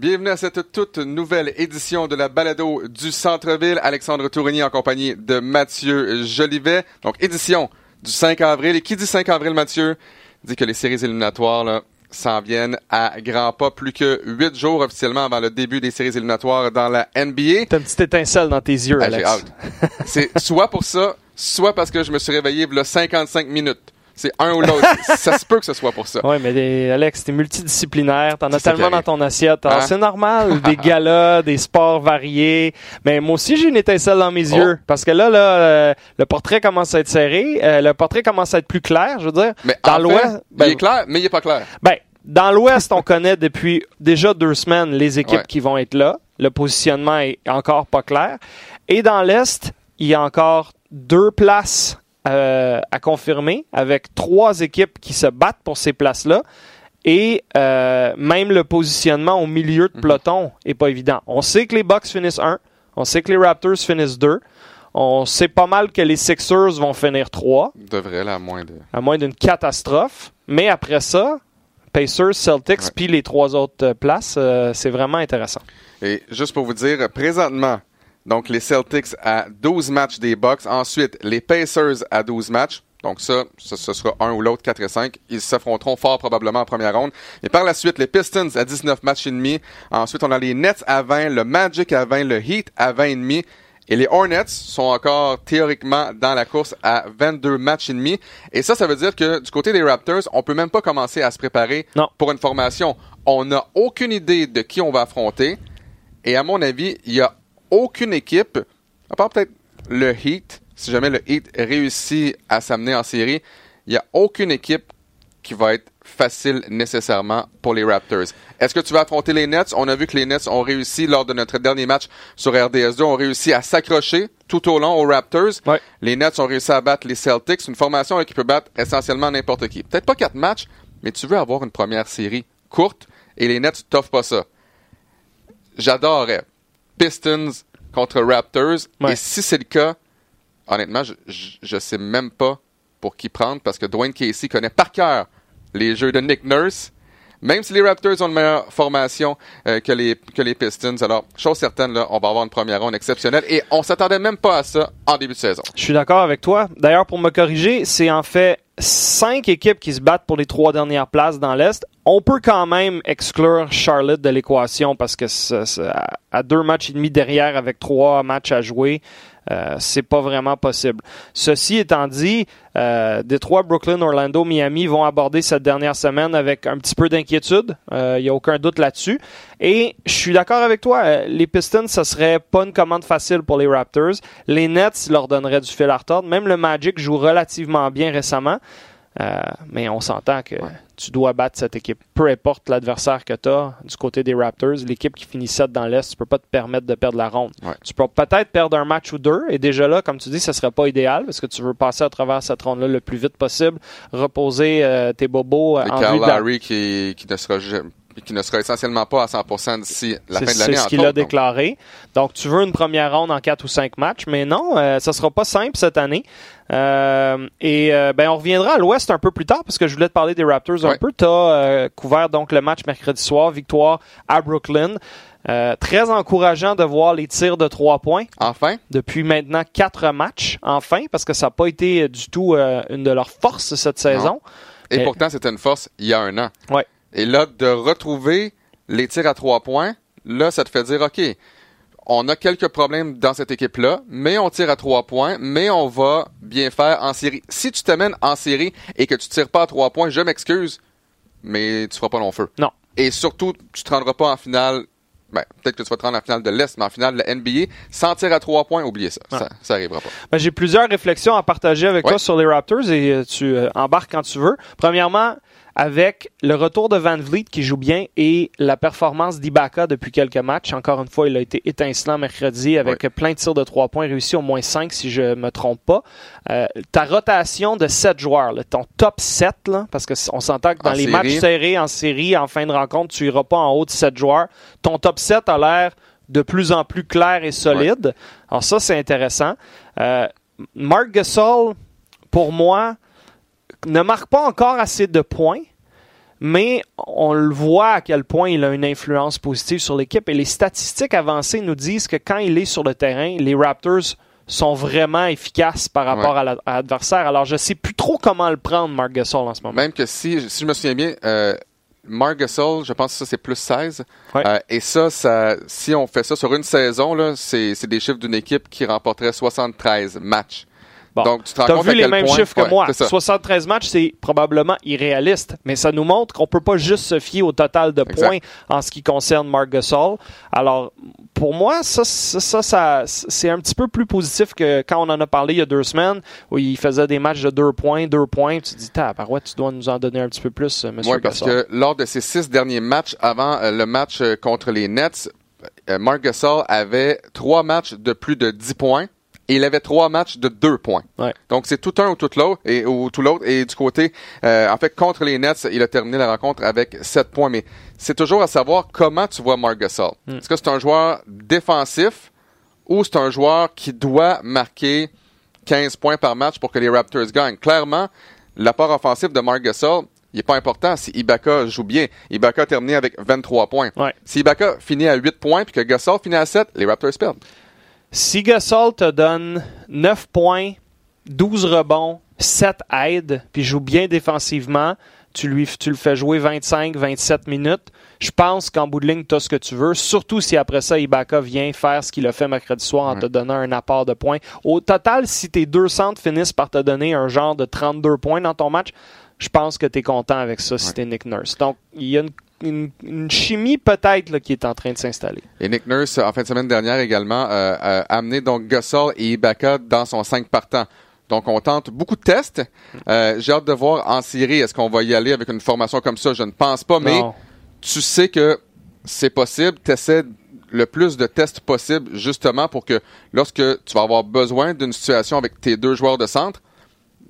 Bienvenue à cette toute nouvelle édition de la balado du Centre-Ville. Alexandre Tourigny en compagnie de Mathieu Jolivet. Donc, édition du 5 avril. Et qui dit 5 avril, Mathieu, dit que les séries éliminatoires là, s'en viennent à grands pas. Plus que huit jours officiellement avant le début des séries éliminatoires dans la NBA. T'as une petite étincelle dans tes yeux, Ah, Alex. C'est soit pour ça, soit parce que je me suis réveillé il y a 55 minutes. C'est un ou l'autre. ça se peut que ce soit pour ça. Ouais, mais Alex, t'es multidisciplinaire, t'en as tellement dans ton assiette. Alors, Hein? C'est normal, des galas, des sports variés. Mais moi aussi, j'ai une étincelle dans mes Oh. yeux. Parce que là, là, euh, le portrait commence à être serré, euh, le portrait commence à être plus clair, je veux dire. Mais dans en l'Ouest, fait, ben, il est clair, mais il est pas clair. Ben, dans l'Ouest, on connaît depuis déjà deux semaines les équipes Ouais. qui vont être là. Le positionnement est encore pas clair. Et dans l'Est, il y a encore deux places euh, à confirmer avec trois équipes qui se battent pour ces places-là. Et euh, même le positionnement au milieu de peloton est pas évident. On sait que les Bucks finissent 1. On sait que les Raptors finissent 2. On sait pas mal que les Sixers vont finir 3 Devrait, là, à moins de. à moins d'une catastrophe. Mais après ça, Pacers, Celtics, puis les trois autres euh, places, euh, c'est vraiment intéressant. Et juste pour vous dire, présentement, donc les Celtics à 12 matchs des Bucks. Ensuite, les Pacers à 12 matchs. Donc ça, ce, ce sera un ou l'autre, 4 et 5. Ils s'affronteront fort probablement en première ronde. Et par la suite, les Pistons à 19 matchs et demi. Ensuite, on a les Nets à 20, le Magic à 20, le Heat à 20 et demi. Et les Hornets sont encore théoriquement dans la course à 22 matchs et demi. Et ça, ça veut dire que du côté des Raptors, on peut même pas commencer à se préparer Non. pour une formation. On n'a aucune idée de qui on va affronter. Et à mon avis, il n'y a aucune équipe, à part peut-être le Heat, si jamais le Heat réussit à s'amener en série, il n'y a aucune équipe qui va être facile nécessairement pour les Raptors. Est-ce que tu vas affronter les Nets? On a vu que les Nets ont réussi lors de notre dernier match sur RDS2, ont réussi à s'accrocher tout au long aux Raptors. Ouais. Les Nets ont réussi à battre les Celtics, une formation là, qui peut battre essentiellement n'importe qui. Peut-être pas quatre matchs, mais tu veux avoir une première série courte et les Nets t'offrent pas ça. J'adorerais Pistons contre Raptors Ouais. et si c'est le cas, honnêtement, je, je sais même pas pour qui prendre parce que Dwayne Casey connaît par cœur les jeux de Nick Nurse. Même si les Raptors ont une meilleure formation euh, que, les, que les Pistons, alors, chose certaine, là, on va avoir une première ronde exceptionnelle et on s'attendait même pas à ça en début de saison. Je suis d'accord avec toi. D'ailleurs, pour me corriger, c'est en fait cinq équipes qui se battent pour les trois dernières places dans l'Est. On peut quand même exclure Charlotte de l'équation parce que à- à deux matchs et demi derrière avec trois matchs à jouer, euh, c'est pas vraiment possible. Ceci étant dit, euh, Détroit, Brooklyn, Orlando, Miami vont aborder cette dernière semaine avec un petit peu d'inquiétude. Il n'y a aucun doute là-dessus. Et je suis d'accord avec toi. euh, les Pistons, ce serait pas une commande facile pour les Raptors. Les Nets leur donneraient du fil à retordre. Même le Magic joue relativement bien récemment. Euh, mais on s'entend que tu dois battre cette équipe. Peu importe l'adversaire que tu as du côté des Raptors, l'équipe qui finit 7 dans l'Est, tu peux pas te permettre de perdre la ronde. Ouais. Tu peux peut-être perdre un match ou deux, et déjà là, comme tu dis, ce serait pas idéal parce que tu veux passer à travers cette ronde-là le plus vite possible, reposer euh, tes bobos euh, Et en Kyle vue de la- Lowry qui, qui ne sera ja- qui ne sera essentiellement pas à 100% d'ici la C'est fin de c'est l'année. ce entre qu'il a donc. déclaré. Donc, tu veux une première ronde en quatre ou cinq matchs, mais non, euh, ça sera pas simple cette année. Euh, et euh, ben, on reviendra à l'Ouest un peu plus tard parce que je voulais te parler des Raptors un Ouais. peu. Tu as couvert donc le match mercredi soir, victoire à Brooklyn. Euh, très encourageant de voir les tirs de trois points Enfin, depuis maintenant quatre matchs, enfin, parce que ça n'a pas été du tout euh, une de leurs forces cette saison. et Mais- pourtant, c'était une force il y a un an. Ouais. Et là, de retrouver les tirs à trois points, là, ça te fait dire, OK, on a quelques problèmes dans cette équipe-là, mais on tire à trois points, mais on va bien faire en série. Si tu t'amènes en série et que tu tires pas à trois points, je m'excuse, mais tu feras pas long feu. Non. Et surtout, tu te rendras pas en finale. Ben, peut-être que tu vas te rendre en finale de l'Est, mais en finale de la NBA, sans tir à trois points, oubliez ça. Ça, ça arrivera pas. Ben, J'ai plusieurs réflexions à partager avec Ouais. toi sur les Raptors et euh, tu euh, embarques quand tu veux. Premièrement, avec le retour de Van Vliet qui joue bien et la performance d'Ibaka depuis quelques matchs. Encore une fois, il a été étincelant mercredi avec plein de tirs de trois points réussis, au moins cinq si je me trompe pas. Euh, ta rotation de sept joueurs, là, ton top 7, là, parce que on s'entend que dans En les série. matchs serrés, en série, en fin de rencontre, tu iras pas en haut de sept joueurs. Ton top 7 a l'air de plus en plus clair et solide. Alors ça, c'est intéressant. Euh, Mark Gasol, pour moi, ne marque pas encore assez de points, mais on le voit à quel point il a une influence positive sur l'équipe. Et les statistiques avancées nous disent que quand il est sur le terrain, les Raptors sont vraiment efficaces par rapport à la- à l'adversaire. Alors, je sais plus trop comment le prendre, Mark Gasol, en ce moment. Même que si, si je me souviens bien, euh, Marc Gasol, je pense que ça c'est plus 16. Ouais. Euh, et ça, ça, si on fait ça sur une saison, c'est des chiffres d'une équipe qui remporterait 73 matchs. Bon. Donc, tu compte vu les mêmes point- chiffres que Ouais, moi. c'est ça. 73 matchs, c'est probablement irréaliste, mais ça nous montre qu'on peut pas juste se fier au total de Exact. points en ce qui concerne Marc Gasol. Alors, pour moi, ça, ça, ça, ça, c'est un petit peu plus positif que quand on en a parlé il y a deux semaines, où il faisait des matchs de deux points, deux points. Tu te dis, tabarouette, tu dois nous en donner un petit peu plus, euh, monsieur Oui, parce Gasol? que lors de ses six derniers matchs avant euh, le match euh, contre les Nets, Marc Gasol avait trois matchs de plus de 10 points et il avait trois matchs de 2 points. Ouais. Donc c'est tout un ou tout l'autre et ou tout l'autre et du côté euh, en fait contre les Nets, il a terminé la rencontre avec 7 points mais c'est toujours à savoir comment tu vois Marc Gasol. Hmm. Est-ce que c'est un joueur défensif ou c'est un joueur qui doit marquer 15 points par match pour que les Raptors gagnent? Clairement, l'apport offensif de Marc Gasol, il n'est pas important si Ibaka joue bien. Ibaka a terminé avec 23 points. Ouais. Si Ibaka finit à 8 points puis que Gasol finit à 7, les Raptors perdent. Si Gasol te donne 9 points, 12 rebonds, 7 aides, puis joue bien défensivement, tu, lui, tu le fais jouer 25, 27 minutes, je pense qu'en bout de ligne, tu as ce que tu veux, surtout si après ça, Ibaka vient faire ce qu'il a fait mercredi soir en te donnant un apport de points. Au total, si tes deux centres finissent par te donner un genre de 32 points dans ton match, je pense que tu es content avec ça si t'es Nick Nurse. Donc, il y a une, une- une chimie peut-être qui est en train de s'installer. Et Nick Nurse, en fin de semaine dernière également, euh, a amené donc Gasol et Ibaka dans son 5 partants. Donc, on tente beaucoup de tests. Euh, J'ai hâte de voir en série, est-ce qu'on va y aller avec une formation comme ça? Je ne pense pas, mais Non. tu sais que c'est possible. Tu essaies le plus de tests possible, justement, pour que lorsque tu vas avoir besoin d'une situation avec tes deux joueurs de centre,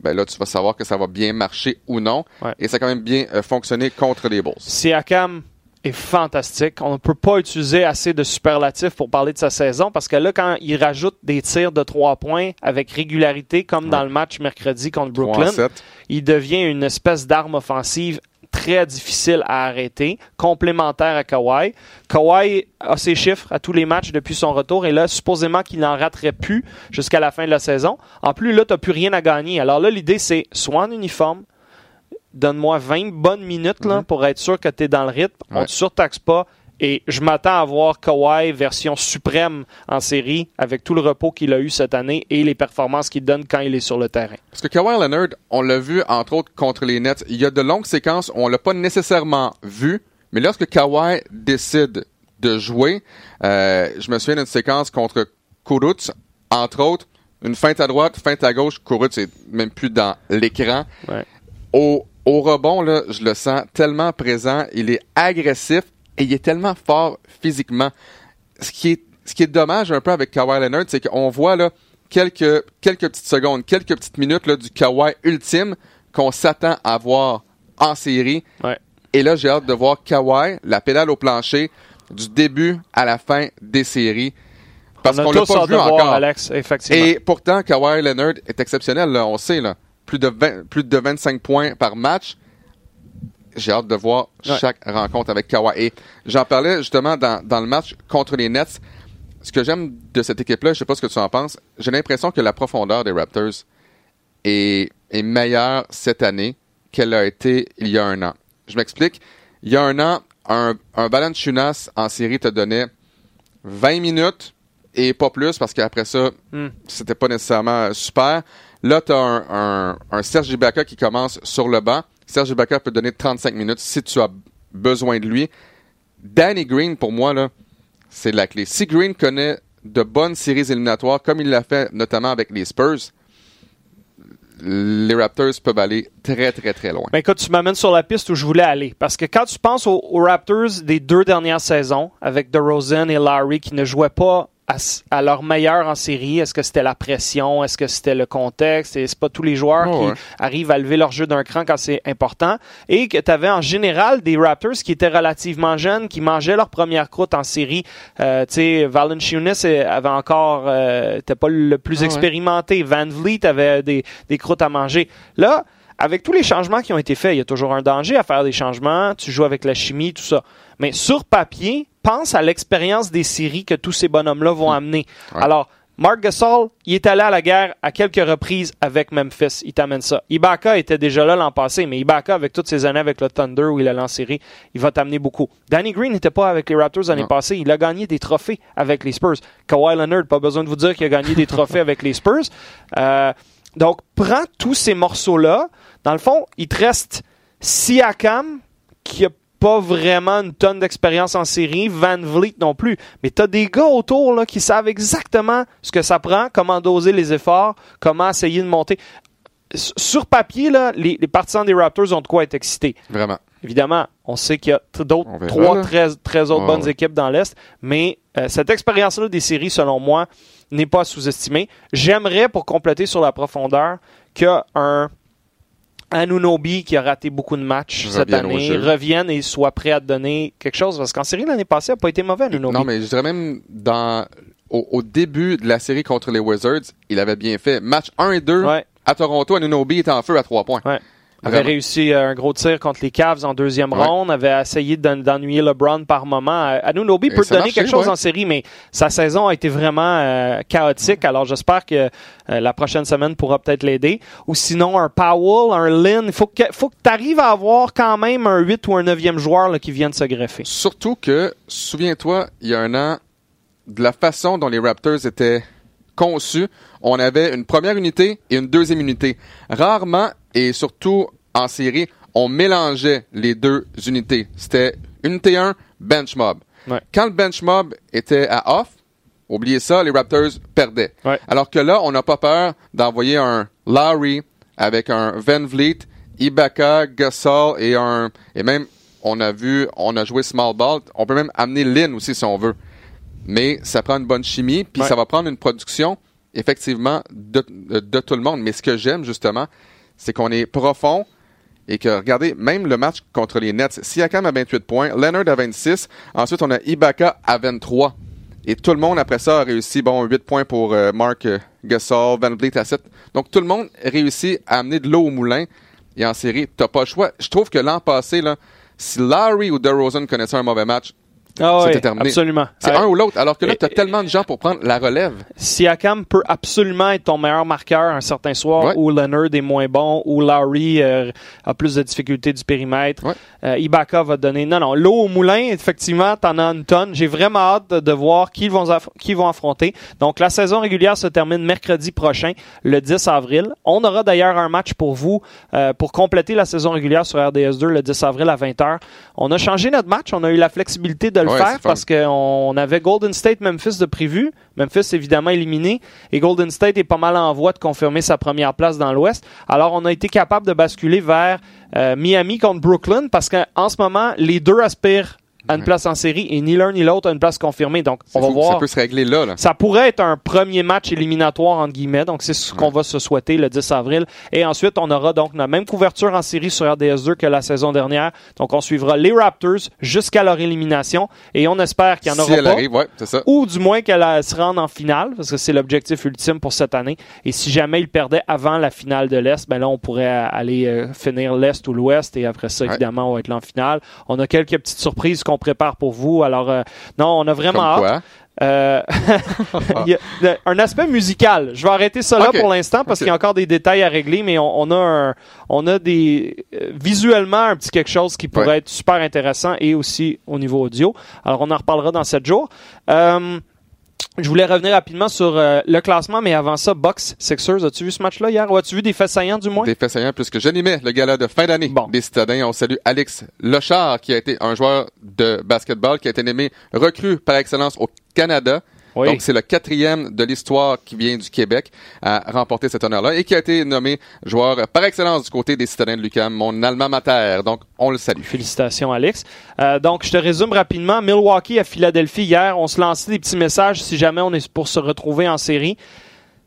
ben là, tu vas savoir que ça va bien marcher ou non. Ouais. Et ça a quand même bien euh, fonctionné contre les Bulls. Siakam est fantastique. On ne peut pas utiliser assez de superlatifs pour parler de sa saison parce que là, quand il rajoute des tirs de trois points avec régularité, comme dans le match mercredi contre 3 en Brooklyn, 7. il devient une espèce d'arme offensive très difficile à arrêter, complémentaire à Kawhi. Kawhi a ses chiffres à tous les matchs depuis son retour et là, supposément qu'il n'en raterait plus jusqu'à la fin de la saison. En plus, là, tu n'as plus rien à gagner. Alors là, l'idée, c'est soit en uniforme, donne-moi 20 bonnes minutes là, pour être sûr que tu es dans le rythme, on ne te surtaxe pas. Et je m'attends à voir Kawhi version suprême en série avec tout le repos qu'il a eu cette année et les performances qu'il donne quand il est sur le terrain. Parce que Kawhi Leonard, on l'a vu entre autres contre les Nets. Il y a de longues séquences où on l'a pas nécessairement vu, mais lorsque Kawhi décide de jouer, euh, je me souviens d'une séquence contre Kuruc, entre autres, une feinte à droite, feinte à gauche, Kuruc est même plus dans l'écran. Ouais. Au, au rebond, là, je le sens tellement présent, il est agressif et il est tellement fort physiquement. Ce qui est, ce qui est dommage un peu avec Kawhi Leonard, c'est qu'on voit là quelques, quelques petites secondes, quelques petites minutes là, du Kawhi ultime qu'on s'attend à voir en série. Ouais. Et là, j'ai hâte de voir Kawhi, la pédale au plancher, du début à la fin des séries. Parce qu'on l'a tous pas vu encore. Alex, effectivement. Et pourtant, Kawhi Leonard est exceptionnel, là, on sait, là. Plus de, 20 plus de 25 points par match. J'ai hâte de voir Ouais. chaque rencontre avec Kawhi. Et j'en parlais justement dans, dans le match contre les Nets. Ce que j'aime de cette équipe-là, je sais pas ce que tu en penses, j'ai l'impression que la profondeur des Raptors est, est meilleure cette année qu'elle a été il y a un an. Je m'explique. Il y a un an, un, un Valanciunas en série te donnait 20 minutes et pas plus parce qu'après ça, Hmm. c'était pas nécessairement super. Là, tu as un, un, un Serge Ibaka qui commence sur le banc. Serge Ibaka peut donner 35 minutes si tu as besoin de lui. Danny Green, pour moi, là, c'est la clé. Si Green connaît de bonnes séries éliminatoires, comme il l'a fait notamment avec les Spurs, les Raptors peuvent aller très, très, très loin. Ben écoute, tu m'amènes sur la piste où je voulais aller. Parce que quand tu penses aux, aux Raptors des deux dernières saisons, avec DeRozan et Larry qui ne jouaient pas à, leur meilleur en série? Est-ce que c'était la pression? Est-ce que c'était le contexte? Et c'est pas tous les joueurs Oh, qui ouais. arrivent à lever leur jeu d'un cran quand c'est important. Et que tu avais en général des Raptors qui étaient relativement jeunes, qui mangeaient leur première croûte en série. Euh, tu sais, Valanciunas avait encore, euh, était pas le plus Ah ouais. expérimenté. Van Vliet avait des, des croûtes à manger. Là, avec tous les changements qui ont été faits, il y a toujours un danger à faire des changements. Tu joues avec la chimie, tout ça. Mais sur papier, pense à l'expérience des séries que tous ces bonhommes-là vont amener. Ouais. Alors, Mark Gasol, il est allé à la guerre à quelques reprises avec Memphis. Il t'amène ça. Ibaka était déjà là l'an passé, mais Ibaka, avec toutes ses années avec le Thunder où il a lancé série, il va t'amener beaucoup. Danny Green n'était pas avec les Raptors l'année passée. Il a gagné des trophées avec les Spurs. Kawhi Leonard, pas besoin de vous dire qu'il a gagné des trophées avec les Spurs. Euh, donc, prends tous ces morceaux-là. Dans le fond, il te reste Siakam, qui a pas vraiment une tonne d'expérience en série, Van Vliet non plus. Mais tu as des gars autour là, qui savent exactement ce que ça prend, comment doser les efforts, comment essayer de monter. Sur papier, là, les, les partisans des Raptors ont de quoi être excités. Vraiment. Évidemment, on sait qu'il y a d'autres trois là. très, très autres Ouais, bonnes ouais. équipes dans l'Est, mais euh, cette expérience-là des séries, selon moi, n'est pas sous-estimée. J'aimerais, pour compléter sur la profondeur, qu'un Anunobi qui a raté beaucoup de matchs cette année revienne et soit prêt à te donner quelque chose. Parce qu'en série, l'année passée, n'a pas été mauvais, Anunobi. Non, mais je dirais même dans au, au début de la série contre les Wizards, il avait bien fait. Match 1 et 2 Ouais. à Toronto, Anunobi était en feu à 3 points. Ouais. Avait Vraiment. réussi euh, un gros tir contre les Cavs en deuxième Ouais. ronde, avait essayé d'en- d'ennuyer LeBron par moment. Euh, Anunobi peut te donner quelque chose ouais. en série, mais sa saison a été vraiment euh, chaotique. Alors j'espère que euh, la prochaine semaine pourra peut-être l'aider. Ou sinon un Powell, un Lynn. Il faut que faut que tu arrives à avoir quand même un 8 ou un 9e joueur là, qui vienne se greffer. Surtout que, souviens-toi, il y a un an, de la façon dont les Raptors étaient conçus, on avait une première unité et une deuxième unité. Rarement, et surtout en série, on mélangeait les deux unités. C'était unité 1, bench mob. Ouais. Quand le bench mob était à off, oubliez ça, les Raptors perdaient. Ouais. Alors que là, on n'a pas peur d'envoyer un Lowry avec un Van Vliet, Ibaka, Gasol et un et même on a vu, on a joué small ball. On peut même amener Lynn aussi si on veut. Mais ça prend une bonne chimie, puis Ouais. ça va prendre une production effectivement de, de, de tout le monde. Mais ce que j'aime justement, c'est qu'on est profond et que regardez, même le match contre les Nets, Siakam à 28 points, Leonard à 26, ensuite on a Ibaka à 23. Et tout le monde après ça a réussi, bon, 8 points pour euh, Mark euh, Gasol, Van Vliet à 7. Donc tout le monde réussit à amener de l'eau au moulin. Et en série, t'as pas le choix. Je trouve que l'an passé, là, si Larry ou DeRozan connaissaient un mauvais match, Ah C'était oui, terminé. absolument. c'est Ouais. un ou l'autre. Alors que là, Et- t'as tellement de gens pour prendre la relève. Siakam peut absolument être ton meilleur marqueur un certain soir Ouais. où Leonard est moins bon, où Lowry euh, a plus de difficultés du périmètre. Ouais. Euh, Ibaka va donner. Non, non, l'eau au moulin, effectivement, t'en as une tonne. J'ai vraiment hâte de, voir qui vont qui vont affronter. Donc, la saison régulière se termine mercredi prochain, le 10 avril. On aura d'ailleurs un match pour vous euh, pour compléter la saison régulière sur RDS2 le 10 avril à 20h. On a changé notre match. On a eu la flexibilité de le Ouais, faire c'est fun. parce qu'on avait Golden State Memphis de prévu. Memphis évidemment éliminé et Golden State est pas mal en voie de confirmer sa première place dans l'Ouest. Alors on a été capable de basculer vers euh, Miami contre Brooklyn parce qu'en ce moment les deux aspirent à une place en série et ni l'un ni l'autre a une place confirmée. Donc on va voir. Ça peut se régler là. là. Ça pourrait être un premier match éliminatoire, entre guillemets. Donc, c'est ce qu'on va se souhaiter le 10 avril. Et ensuite, on aura donc la même couverture en série sur RDS2 que la saison dernière. Donc, on suivra les Raptors jusqu'à leur élimination. Et on espère qu'il y en si aura elle pas. arrive, ouais, ça. Ou du moins qu'elle se rende en finale, parce que c'est l'objectif ultime pour cette année. Et si jamais ils perdaient avant la finale de l'Est, ben là, on pourrait aller euh, finir l'Est ou l'Ouest. Et après ça, Ouais. évidemment, on va être là en finale. On a quelques petites surprises qu'on prépare pour vous. Alors, euh, non, on a vraiment Comme hâte. quoi? Euh, il y a le- un aspect musical. Je vais arrêter ça là Ok. pour l'instant parce qu'il y a encore des détails à régler, mais on, on a un, on a des euh, visuellement un petit quelque chose qui pourrait Ouais. être super intéressant et aussi au niveau audio. Alors on en reparlera dans sept jours. Euh, Je voulais revenir rapidement sur euh, le classement, mais avant ça, Box Sixers, as-tu vu ce match-là hier ou as-tu vu des faits saillants du moins? Des faits saillants, puisque j'animais le gala de fin d'année Bon. des citadins. On salue Alex Lochard, qui a été un joueur de basketball, qui a été nommé recrue par excellence au Canada. Oui. Donc, c'est le quatrième de l'histoire qui vient du Québec à remporter cet honneur-là et qui a été nommé joueur par excellence du côté des citadins de l'UQAM, mon alma mater. Donc, on le salue. Félicitations, Alex. Euh, donc, je te résume rapidement. Milwaukee à Philadelphie hier, on se lançait des petits messages si jamais on est pour se retrouver en série.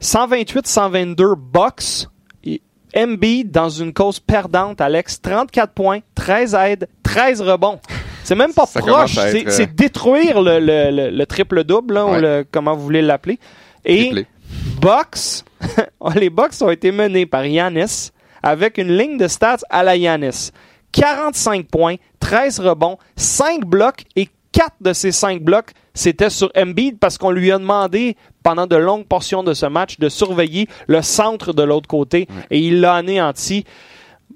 128-122 Bucks. Et Embiid dans une cause perdante, Alex. 34 points, 13 aides, 13 rebonds. C'est même pas Ça proche. C'est euh, détruire le, le- le- le triple-double, là, ou le, comment vous voulez l'appeler. Et Triplé. Bucks, les Bucks ont été menés par Yanis avec une ligne de stats à la Yanis. 45 points, 13 rebonds, 5 blocs et 4 de ces 5 blocs, c'était sur Embiid parce qu'on lui a demandé pendant de longues portions de ce match de surveiller le centre de l'autre côté et il l'a anéanti.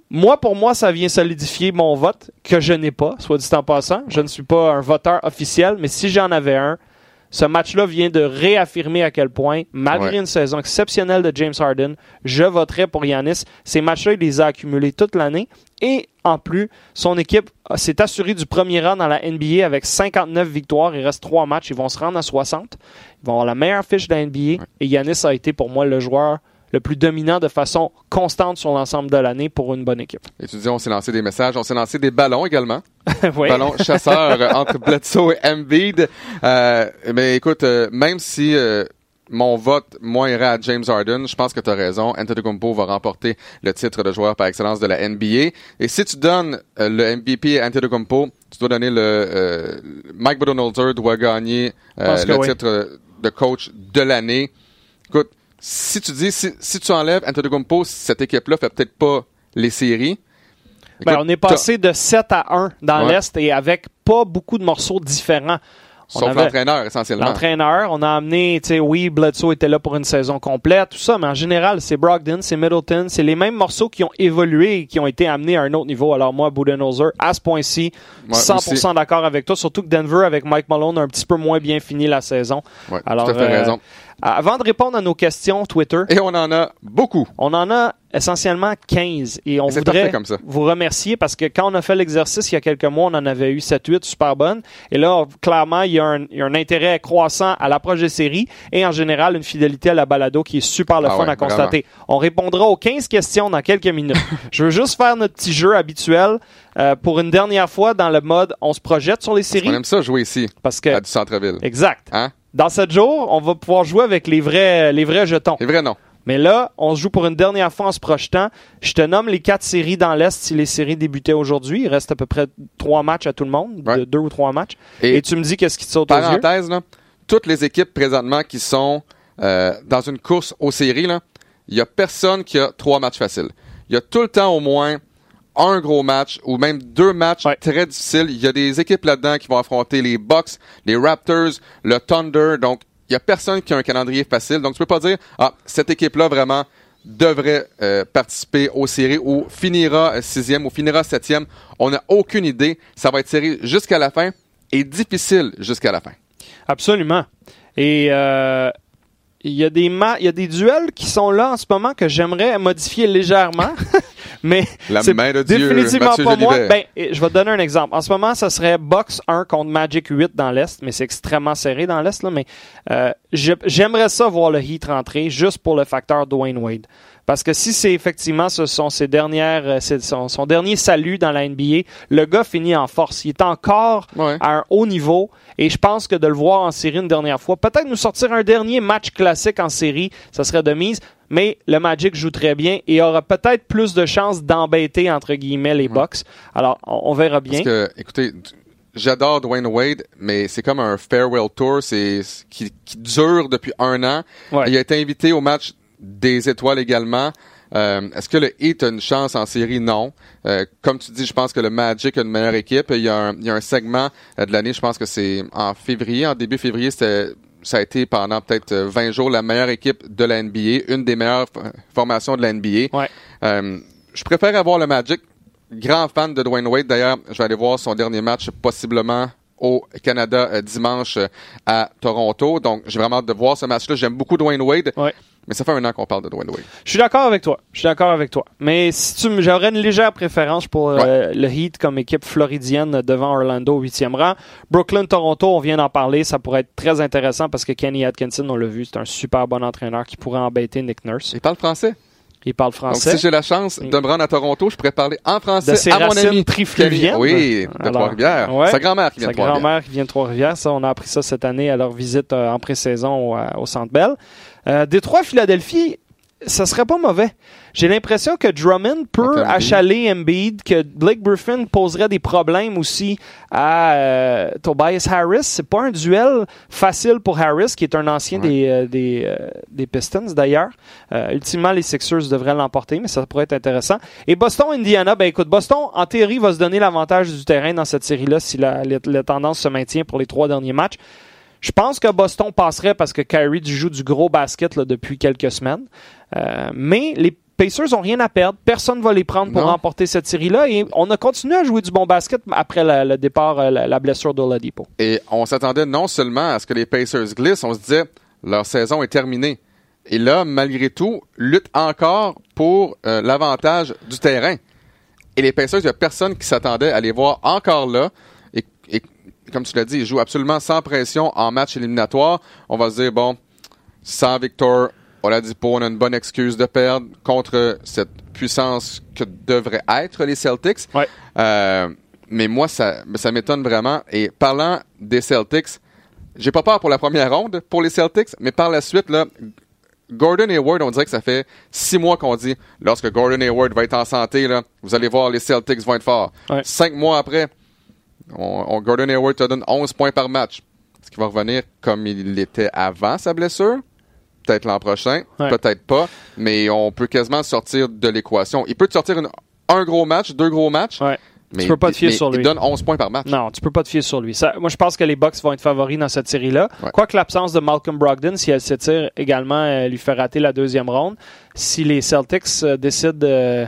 Moi, pour moi, ça vient solidifier mon vote, que je n'ai pas, soit dit en passant. Je ne suis pas un voteur officiel, mais si j'en avais un, ce match-là vient de réaffirmer à quel point, malgré Ouais. une saison exceptionnelle de James Harden, je voterais pour Yanis. Ces matchs-là, il les a accumulés toute l'année. Et en plus, son équipe s'est assurée du premier rang dans la NBA avec 59 victoires. Il reste 3 matchs. Ils vont se rendre à 60. Ils vont avoir la meilleure fiche de la NBA. Et Yanis a été pour moi le joueur le plus dominant de façon constante sur l'ensemble de l'année pour une bonne équipe. Et tu dis, on s'est lancé des messages, on s'est lancé des ballons également. Oui. Ballon chasseur euh, entre Bledsoe et Embiid. Euh, mais écoute, euh, même si euh, mon vote, moi, irait à James Harden, je pense que tu as raison. Antetokounmpo va remporter le titre de joueur par excellence de la NBA. Et si tu donnes euh, le MVP à Antetokounmpo, tu dois donner le... euh, Mike Budenholzer doit gagner euh, le oui. titre de coach de l'année. Écoute, si tu dis, si, si tu enlèves Antetokounmpo, cette équipe-là fait peut-être pas les séries. Ben, on est passé de 7 à 1 dans Ouais. l'Est et avec pas beaucoup de morceaux différents. On Sauf l'entraîneur, essentiellement. L'entraîneur, on a amené, tu sais, oui, Bledsoe était là pour une saison complète, tout ça, mais en général, c'est Brogdon, c'est Middleton, c'est les mêmes morceaux qui ont évolué et qui ont été amenés à un autre niveau. Alors moi, Budenholzer, à ce point-ci, Ouais, 100% aussi. d'accord avec toi, surtout que Denver, avec Mike Malone, a un petit peu moins bien fini la saison. Ouais, Alors, tout à fait euh, raison. Avant de répondre à nos questions Twitter, Et on en a beaucoup. on en a essentiellement 15 et on voudrait parfait comme ça. vous remercier parce que quand on a fait l'exercice il y a quelques mois, on en avait eu 7-8 super bonnes. Et là, clairement, il y, a un, il y a un intérêt croissant à l'approche des séries et en général une fidélité à la balado qui est super le Ah fun ouais, à constater. On répondra aux 15 questions dans quelques minutes. Je veux juste faire notre petit jeu habituel euh, pour une dernière fois dans le mode on se projette sur les On séries aime ça jouer ici, parce que à du centre-ville. exact. Hein? Dans 7 jours, on va pouvoir jouer avec les vrais les vrais jetons. C'est vrai, non. Mais là, on se joue pour une dernière fois en se projetant. Je te nomme les quatre séries dans l'Est si les séries débutaient aujourd'hui. Il reste à peu près trois matchs à tout le monde, Ouais. de deux ou trois matchs. Et, Et, tu me dis qu'est-ce qui te saute aux yeux? parenthèse, là, toutes les équipes présentement qui sont euh, dans une course aux séries, il y a personne qui a trois matchs faciles. Il y a tout le temps au moins un gros match ou même deux matchs Ouais. très difficiles. Il y a des équipes là-dedans qui vont affronter les Bucks, les Raptors, le Thunder. Donc, il y a personne qui a un calendrier facile. Donc, tu peux pas dire, ah, cette équipe-là vraiment devrait euh, participer aux séries ou finira euh, sixième ou finira septième. On n'a aucune idée. Ça va être serré jusqu'à la fin et difficile jusqu'à la fin. Absolument. Et euh, il y, a des ma- il y a des duels qui sont là en ce moment que j'aimerais modifier légèrement. Mais La c'est Dieu, définitivement pas moi. Ben, je vais te donner un exemple. En ce moment, ça serait Box 1 contre Magic 8 dans l'Est, mais c'est extrêmement serré dans l'Est. là, Mais euh, j'aimerais ça voir le Heat rentrer juste pour le facteur Dwayne Wade. Parce que si c'est effectivement ce sont ses dernières, euh, son, son dernier salut dans la NBA, le gars finit en force. Il est encore Ouais. à un haut niveau et je pense que de le voir en série une dernière fois, peut-être nous sortir un dernier match classique en série, ça serait de mise. Mais le Magic joue très bien et aura peut-être plus de chances d'embêter entre guillemets les Bucks. Alors on, on verra bien. Parce que, écoutez, j'adore Dwayne Wade, mais c'est comme un farewell tour, c'est c'est- qui, qui dure depuis un an. Ouais. Il a été invité au match des étoiles également. Euh, Est-ce que le Heat a une chance en série? Non. Euh, comme tu dis, je pense que le Magic a une meilleure équipe. Il y a un, il y a un segment euh, de l'année, je pense que c'est en février, en début février, c'était ça a été pendant peut-être euh, 20 jours la meilleure équipe de la NBA, une des meilleures formations de la NBA. Ouais. Euh, je préfère avoir le Magic. Grand fan de Dwayne Wade. D'ailleurs, je vais aller voir son dernier match, possiblement au Canada euh, dimanche euh, à Toronto. Donc, j'ai vraiment hâte de voir ce match-là. J'aime beaucoup Dwayne Wade. Ouais. Mais ça fait un an qu'on parle de Dwayne Wade. Je suis d'accord avec toi. Je suis d'accord avec toi. Mais si tu me- j'aurais une légère préférence pour euh, le Heat comme équipe floridienne devant Orlando au huitième rang. Brooklyn-Toronto, on vient d'en parler. Ça pourrait être très intéressant parce que Kenny Atkinson, on l'a vu, c'est un super bon entraîneur qui pourrait embêter Nick Nurse. Il parle français. Il parle Donc, français. si j'ai la chance de me rendre à Toronto, je pourrais parler en français de ses à mon ami. trifluviennes? Oui, de Trois-Rivières. ouais. Sa grand-mère qui vient Sa de Trois-Rivières. grand-mère qui vient de Trois-Rivières. Ça, on a appris ça cette année à leur visite euh, en pré-saison au, euh, au Centre Bell. Euh, Détroit, Philadelphie, ça serait pas mauvais. J'ai l'impression que Drummond peut achaler Embiid, que Blake Griffin poserait des problèmes aussi à euh, Tobias Harris. C'est pas un duel facile pour Harris, qui est un ancien Ouais. des, euh, des, euh, des Pistons d'ailleurs. Ultimement, les Sixers devraient l'emporter, mais ça pourrait être intéressant. Et Boston-Indiana, ben écoute, Boston, en théorie, va se donner l'avantage du terrain dans cette série-là si la, la- la tendance se maintient pour les trois derniers matchs. Je pense que Boston passerait parce que Kyrie joue du gros basket là, depuis quelques semaines. Euh, mais les Pacers ont rien à perdre. Personne ne va les prendre pour Non. remporter cette série-là. Et on a continué à jouer du bon basket après le départ, euh, la, la blessure d'Oladipo. Et on s'attendait non seulement à ce que les Pacers glissent, on se disait leur saison est terminée. Et là, malgré tout, lutte encore pour euh, l'avantage du terrain. Et les Pacers, il n'y a personne qui s'attendait à les voir encore là. Comme tu l'as dit, ils jouent absolument sans pression en match éliminatoire. On va se dire, bon, sans Victor Oladipo, on a une bonne excuse de perdre contre cette puissance que devraient être les Celtics. Ouais. Euh, mais moi, ça, ça m'étonne vraiment. Et parlant des Celtics, j'ai pas peur pour la première ronde pour les Celtics, mais par la suite, là, Gordon Hayward, on dirait que ça fait six mois qu'on dit, lorsque Gordon Hayward va être en santé, là, vous allez voir, les Celtics vont être forts. Ouais. Cinq mois après, on, on- Gordon Hayward te donne 11 points par match. Est-ce qu'il va revenir comme il l'était avant sa blessure? Peut-être l'an prochain, Ouais. peut-être pas, mais on peut quasiment sortir de l'équation. Il peut te sortir une- un gros match, deux gros matchs, Ouais. mais, peux pas te fier mais sur il lui. donne 11 points par match. Non, tu peux pas te fier sur lui. Ça- moi, je pense que les Bucks vont être favoris dans cette série-là. Ouais. Quoique l'absence de Malcolm Brogdon, si elle s'étire également, euh, lui fait rater la deuxième ronde. Si les Celtics euh, décident de,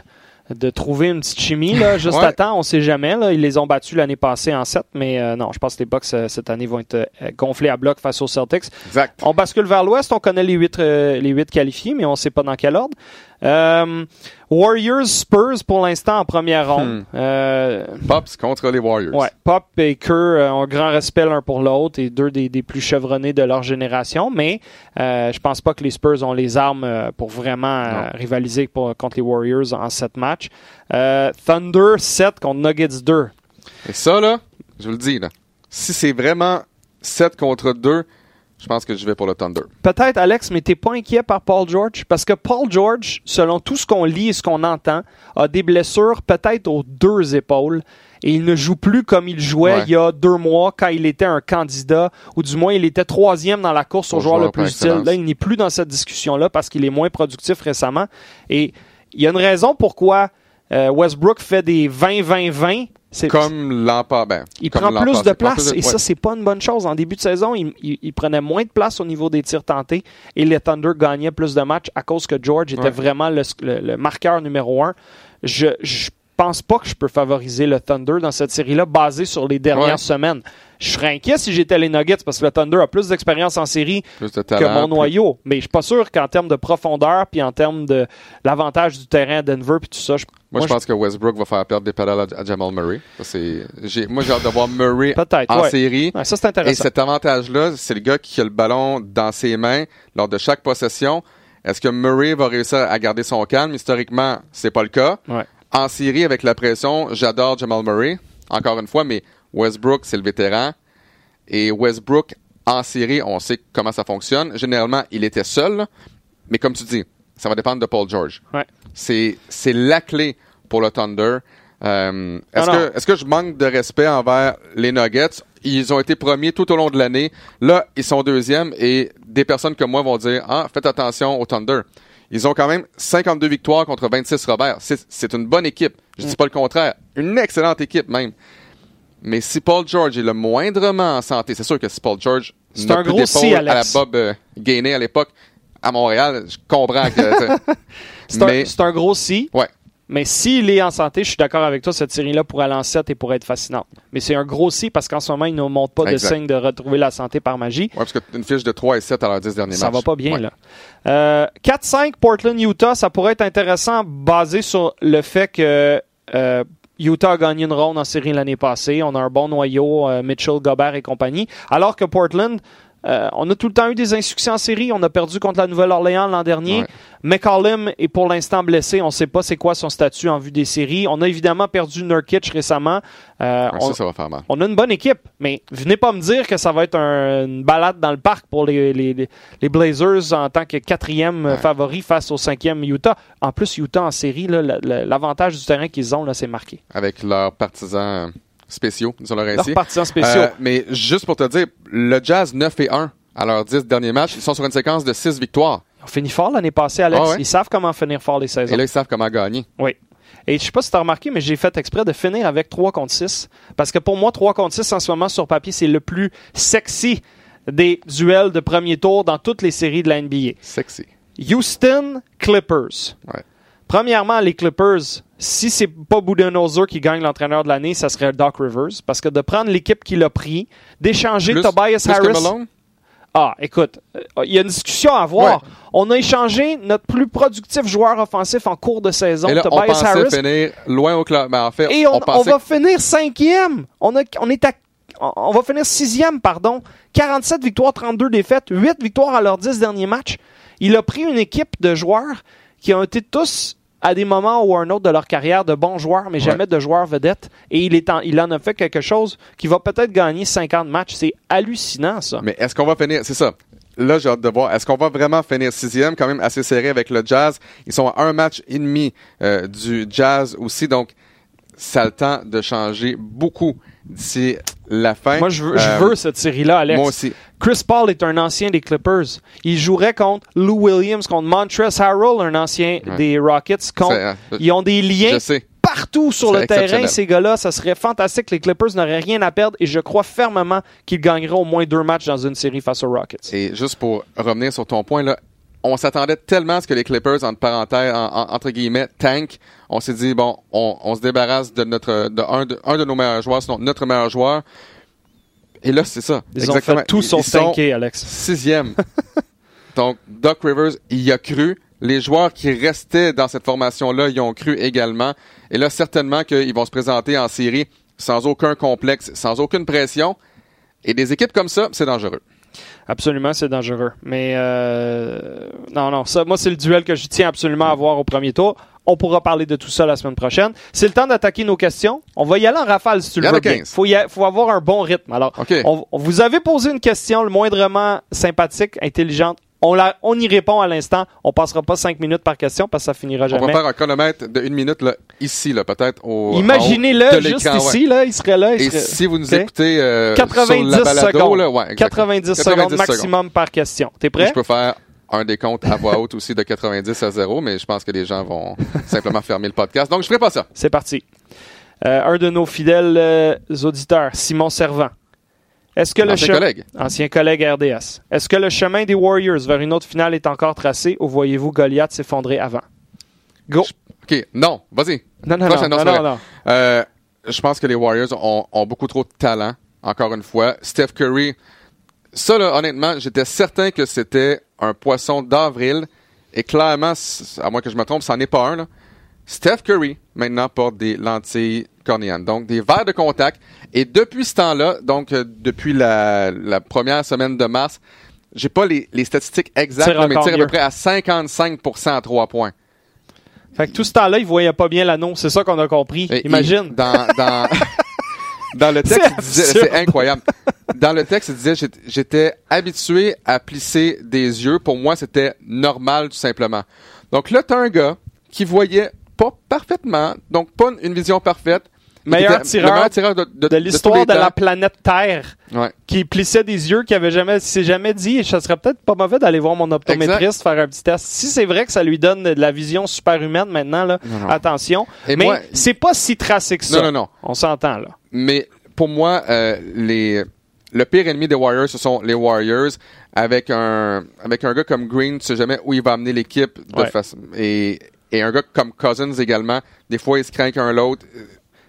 de trouver une petite chimie, là, juste Ouais. à temps, on sait jamais. Là. Ils les ont battus l'année passée en 7, mais euh, non, je pense que les Bucks euh, cette année vont être euh, gonflés à bloc face aux Celtics. Exact. On bascule vers l'ouest, on connaît les huit, euh, les huit qualifiés, mais on ne sait pas dans quel ordre. Euh, Warriors Spurs pour l'instant en première ronde. Euh, Pops contre les Warriors. Ouais, Pop et Kerr euh, ont grand respect l'un pour l'autre et deux des, des plus chevronnés de leur génération, mais euh, je pense pas que les Spurs ont les armes pour vraiment rivaliser pour- contre les Warriors en sept matchs. Thunder 7 contre Nuggets 2. Et ça, là, je vous le dis, là, si c'est vraiment 7 contre 2, je pense que je vais pour le Thunder. Peut-être, Alex, mais t'es pas inquiet par Paul George? Parce que Paul George, selon tout ce qu'on lit et ce qu'on entend, a des blessures peut-être aux deux épaules. Et il ne joue plus comme il jouait Ouais. il y a deux mois quand il était un candidat, ou du moins il était troisième dans la course au Au joueur joueur le plus utile. Là, il n'est plus dans cette discussion-là parce qu'il est moins productif récemment. Et il y a une raison pourquoi euh, Westbrook fait des 20-20-20. Comme l'an ben, il comme prend plus de place et ça, c'est pas une bonne chose. En début de saison, il, il- il prenait moins de place au niveau des tirs tentés et les Thunder gagnaient plus de matchs à cause que George était Ouais. vraiment le, le- le marqueur numéro un. Je, je pense pas que je peux favoriser le Thunder dans cette série-là basée sur les dernières Ouais. semaines. Je serais inquiet si j'étais les Nuggets parce que le Thunder a plus d'expérience en série Plus de que mon plus- noyau. Mais je suis pas sûr qu'en termes de profondeur puis en termes de l'avantage du terrain à Denver puis tout ça, je- Moi, Moi, je pense que Westbrook va faire perdre des pédales à, à Jamal Murray. Ça, moi, j'ai hâte de voir Murray en ouais. série. Ouais, ça, c'est Et intéressant. cet avantage-là, c'est le gars qui a le ballon dans ses mains lors de chaque possession. Est-ce que Murray va réussir à garder son calme? Historiquement, c'est pas le cas. Ouais. En série, avec la pression, j'adore Jamal Murray, encore une fois, mais Westbrook, c'est le vétéran. Et Westbrook, en série, on sait comment ça fonctionne. Généralement, il était seul, mais comme tu dis, ça va dépendre de Paul George. Ouais. C'est, c'est la clé pour le Thunder. Euh, est-ce, que, est-ce que je manque de respect envers les Nuggets? Ils ont été premiers tout au long de l'année. Là, ils sont deuxièmes et des personnes comme moi vont dire Ah, faites attention au Thunder. Ils ont quand même 52 victoires contre 26 Robert. C'est, une bonne équipe. Je dis pas le contraire. Une excellente équipe même. Mais si Paul George est le moindrement en santé, c'est sûr que si Paul George n'a un plus gros si, à la. Bob euh, Gainey à l'époque à Montréal, je comprends que. C'est un, un gros si. Ouais. Mais s'il est en santé, je suis d'accord avec toi, cette série-là pourrait aller en 7 et pourrait être fascinante. Mais c'est un gros si parce qu'en ce moment, ils ne montrent pas Exact. de signe de retrouver la santé par magie. Ouais, parce que une fiche de 3 et 7 à leurs 10 derniers Ça matchs. va pas bien, Ouais. là. Euh, 4-5 Portland-Utah, ça pourrait être intéressant basé sur le fait que euh, Utah a gagné une ronde en série l'année passée. On a un bon noyau, euh, Mitchell, Gobert et compagnie. Alors que Portland, euh, on a tout le temps eu des insuccès en série. On a perdu contre la Nouvelle-Orléans l'an dernier. Ouais. McCollum est pour l'instant blessé. On ne sait pas c'est quoi son statut en vue des séries. On a évidemment perdu Nurkic récemment. Euh, Ouais, on- Ça, ça va faire mal. on a une bonne équipe, mais venez pas me dire que ça va être un- une balade dans le parc pour les, les- les- les Blazers en tant que quatrième Ouais. favori face au cinquième Utah. En plus, Utah en série, l'avantage du terrain qu'ils ont, là, c'est marqué. Avec leurs partisans spéciaux, disons-le Leurs ainsi. partisans spéciaux. Euh, mais juste pour te dire, le Jazz 9 et 1 à leurs 10 derniers matchs, ils sont sur une séquence de 6 victoires. Ils ont fini fort l'année passée, Alex. Ah ouais? Ils savent comment finir fort les saisons. Et là, ils savent comment gagner. Oui. Et je sais pas si tu as remarqué, mais j'ai fait exprès de finir avec 3 contre 6. Parce que pour moi, 3 contre 6 en ce moment sur papier, c'est le plus sexy des duels de premier tour dans toutes les séries de la NBA. Sexy. Houston Clippers. Ouais. Premièrement, les Clippers, si c'est pas Budenholzer qui gagne l'entraîneur de l'année, ça serait Doc Rivers. Parce que de prendre l'équipe qu'il a pris, d'échanger Tobias plus que Harris. Malone? Ah, écoute, euh, il y a une discussion à avoir. Ouais. On a échangé notre plus productif joueur offensif en cours de saison, Et là, on Tobias pensait Harris. finir loin au club. Mais en fait, Et on, on pensait va finir cinquième. On, a, on est à, on- on va finir sixième, pardon. 47 victoires, 32 défaites, 8 victoires à leurs 10 derniers matchs. Il a pris une équipe de joueurs qui ont été tous à des moments ou à un autre de leur carrière de bons joueurs, mais jamais de joueurs vedettes. Et il, est en, il en a fait quelque chose qui va peut-être gagner 50 matchs. C'est hallucinant, ça. Mais est-ce qu'on va finir, c'est ça. Là, j'ai hâte de voir. Est-ce qu'on va vraiment finir sixième, quand même assez serré avec le Jazz? Ils sont à un match et demi euh, du Jazz aussi, donc ça a le temps de changer beaucoup d'ici la fin. Moi, je veux, je Euh, veux cette série-là, Alex. Moi aussi. Chris Paul est un ancien des Clippers. Il jouerait contre Lou Williams, contre Montrezl Harrell, un ancien Ouais. des Rockets. Contre... Euh, Ils ont des liens partout sur le terrain, ces gars-là. Ça serait fantastique. Les Clippers n'auraient rien à perdre et je crois fermement qu'ils gagneraient au moins deux matchs dans une série face aux Rockets. Et juste pour revenir sur ton point, là, on s'attendait tellement à ce que les Clippers, entre parenthèses, en- en- entre guillemets, tank. On s'est dit, bon, on, on se débarrasse de notre de un, de un de nos meilleurs joueurs, sinon notre meilleur joueur. Et là, c'est ça. Ils ont fait tout Ils- son ils sont tanké, Alex. Sixième. Donc, Doc Rivers, il y a cru. Les joueurs qui restaient dans cette formation-là, y ont cru également. Et là, certainement qu'ils vont se présenter en série sans aucun complexe, sans aucune pression. Et des équipes comme ça, c'est dangereux. Absolument, c'est dangereux. Mais euh, non, non, ça, moi, c'est le duel que je tiens absolument à voir au premier tour. On pourra parler de tout ça la semaine prochaine. C'est le temps d'attaquer nos questions. On va y aller en rafale si tu Il le veux. 15. Faut, y a- faut avoir un bon rythme. Alors, OK. on, on vous avez posé une question le moindrement sympathique, intelligente. On, la, on y répond à l'instant. On passera pas cinq minutes par question parce que ça finira On jamais. va faire un chronomètre de une minute là, ici, là, peut-être. Imaginez-le juste ouais. ici, là, il serait là. il Et serait- si vous nous écoutez euh, 90 sur la balado, secondes. là, ouais, exactement. 90, secondes maximum par question. T'es prêt? Je peux faire un décompte à voix haute aussi de 90 à 0, mais je pense que les gens vont simplement fermer le podcast. Donc, je ferai pas ça. C'est parti. Euh, un de nos fidèles euh, auditeurs, Simon Servant. Est-ce que le Ancien che- collègue. Ancien collègue RDS. Est-ce que le chemin des Warriors vers une autre finale est encore tracé ou voyez-vous Goliath s'effondrer avant? Go. OK, non, vas-y. Non, non, non, Prochaine, non, non, vrai. non. Euh, je pense que les Warriors ont, ont beaucoup trop de talent, encore une fois. Steph Curry, ça, là, honnêtement, j'étais certain que c'était un poisson d'avril. Et clairement, à moins que je me trompe, c'en est pas un. Là. Steph Curry, maintenant, porte des lentilles cornéennes, donc des verres de contact. Et depuis ce temps-là, donc euh, depuis la, la première semaine de mars, j'ai pas les, les statistiques exactes, mais tire à peu près à 55% à 3 points. Fait que tout ce temps-là, il voyait pas bien l'anneau. C'est ça qu'on a compris. Et- Imagine. dans, dans, dans le texte, il disait- c'est incroyable. Dans le texte, il disait j'étais- j'étais habitué à plisser des yeux. Pour moi, c'était normal tout simplement. Donc là, t'as un gars qui voyait pas parfaitement, donc pas une vision parfaite. Meilleur tireur le meilleur tireur de, de, de l'histoire de, la planète Terre Ouais. qui plissait des yeux, qui avait jamais, s'est jamais dit, ça serait peut-être pas mauvais d'aller voir mon optométriste faire un petit test. Si c'est vrai que ça lui donne de la vision super humaine maintenant, là, Non, non. attention. Et Mais moi- c'est pas si tracé que ça. Non, non, non. On s'entend là. Mais pour moi, euh, les, le pire ennemi des Warriors, ce sont les Warriors. Avec un, avec un gars comme Green, tu sais jamais où il va amener l'équipe de Ouais. façon. Et Et un gars comme Cousins également, des fois, il se craint qu'un l'autre.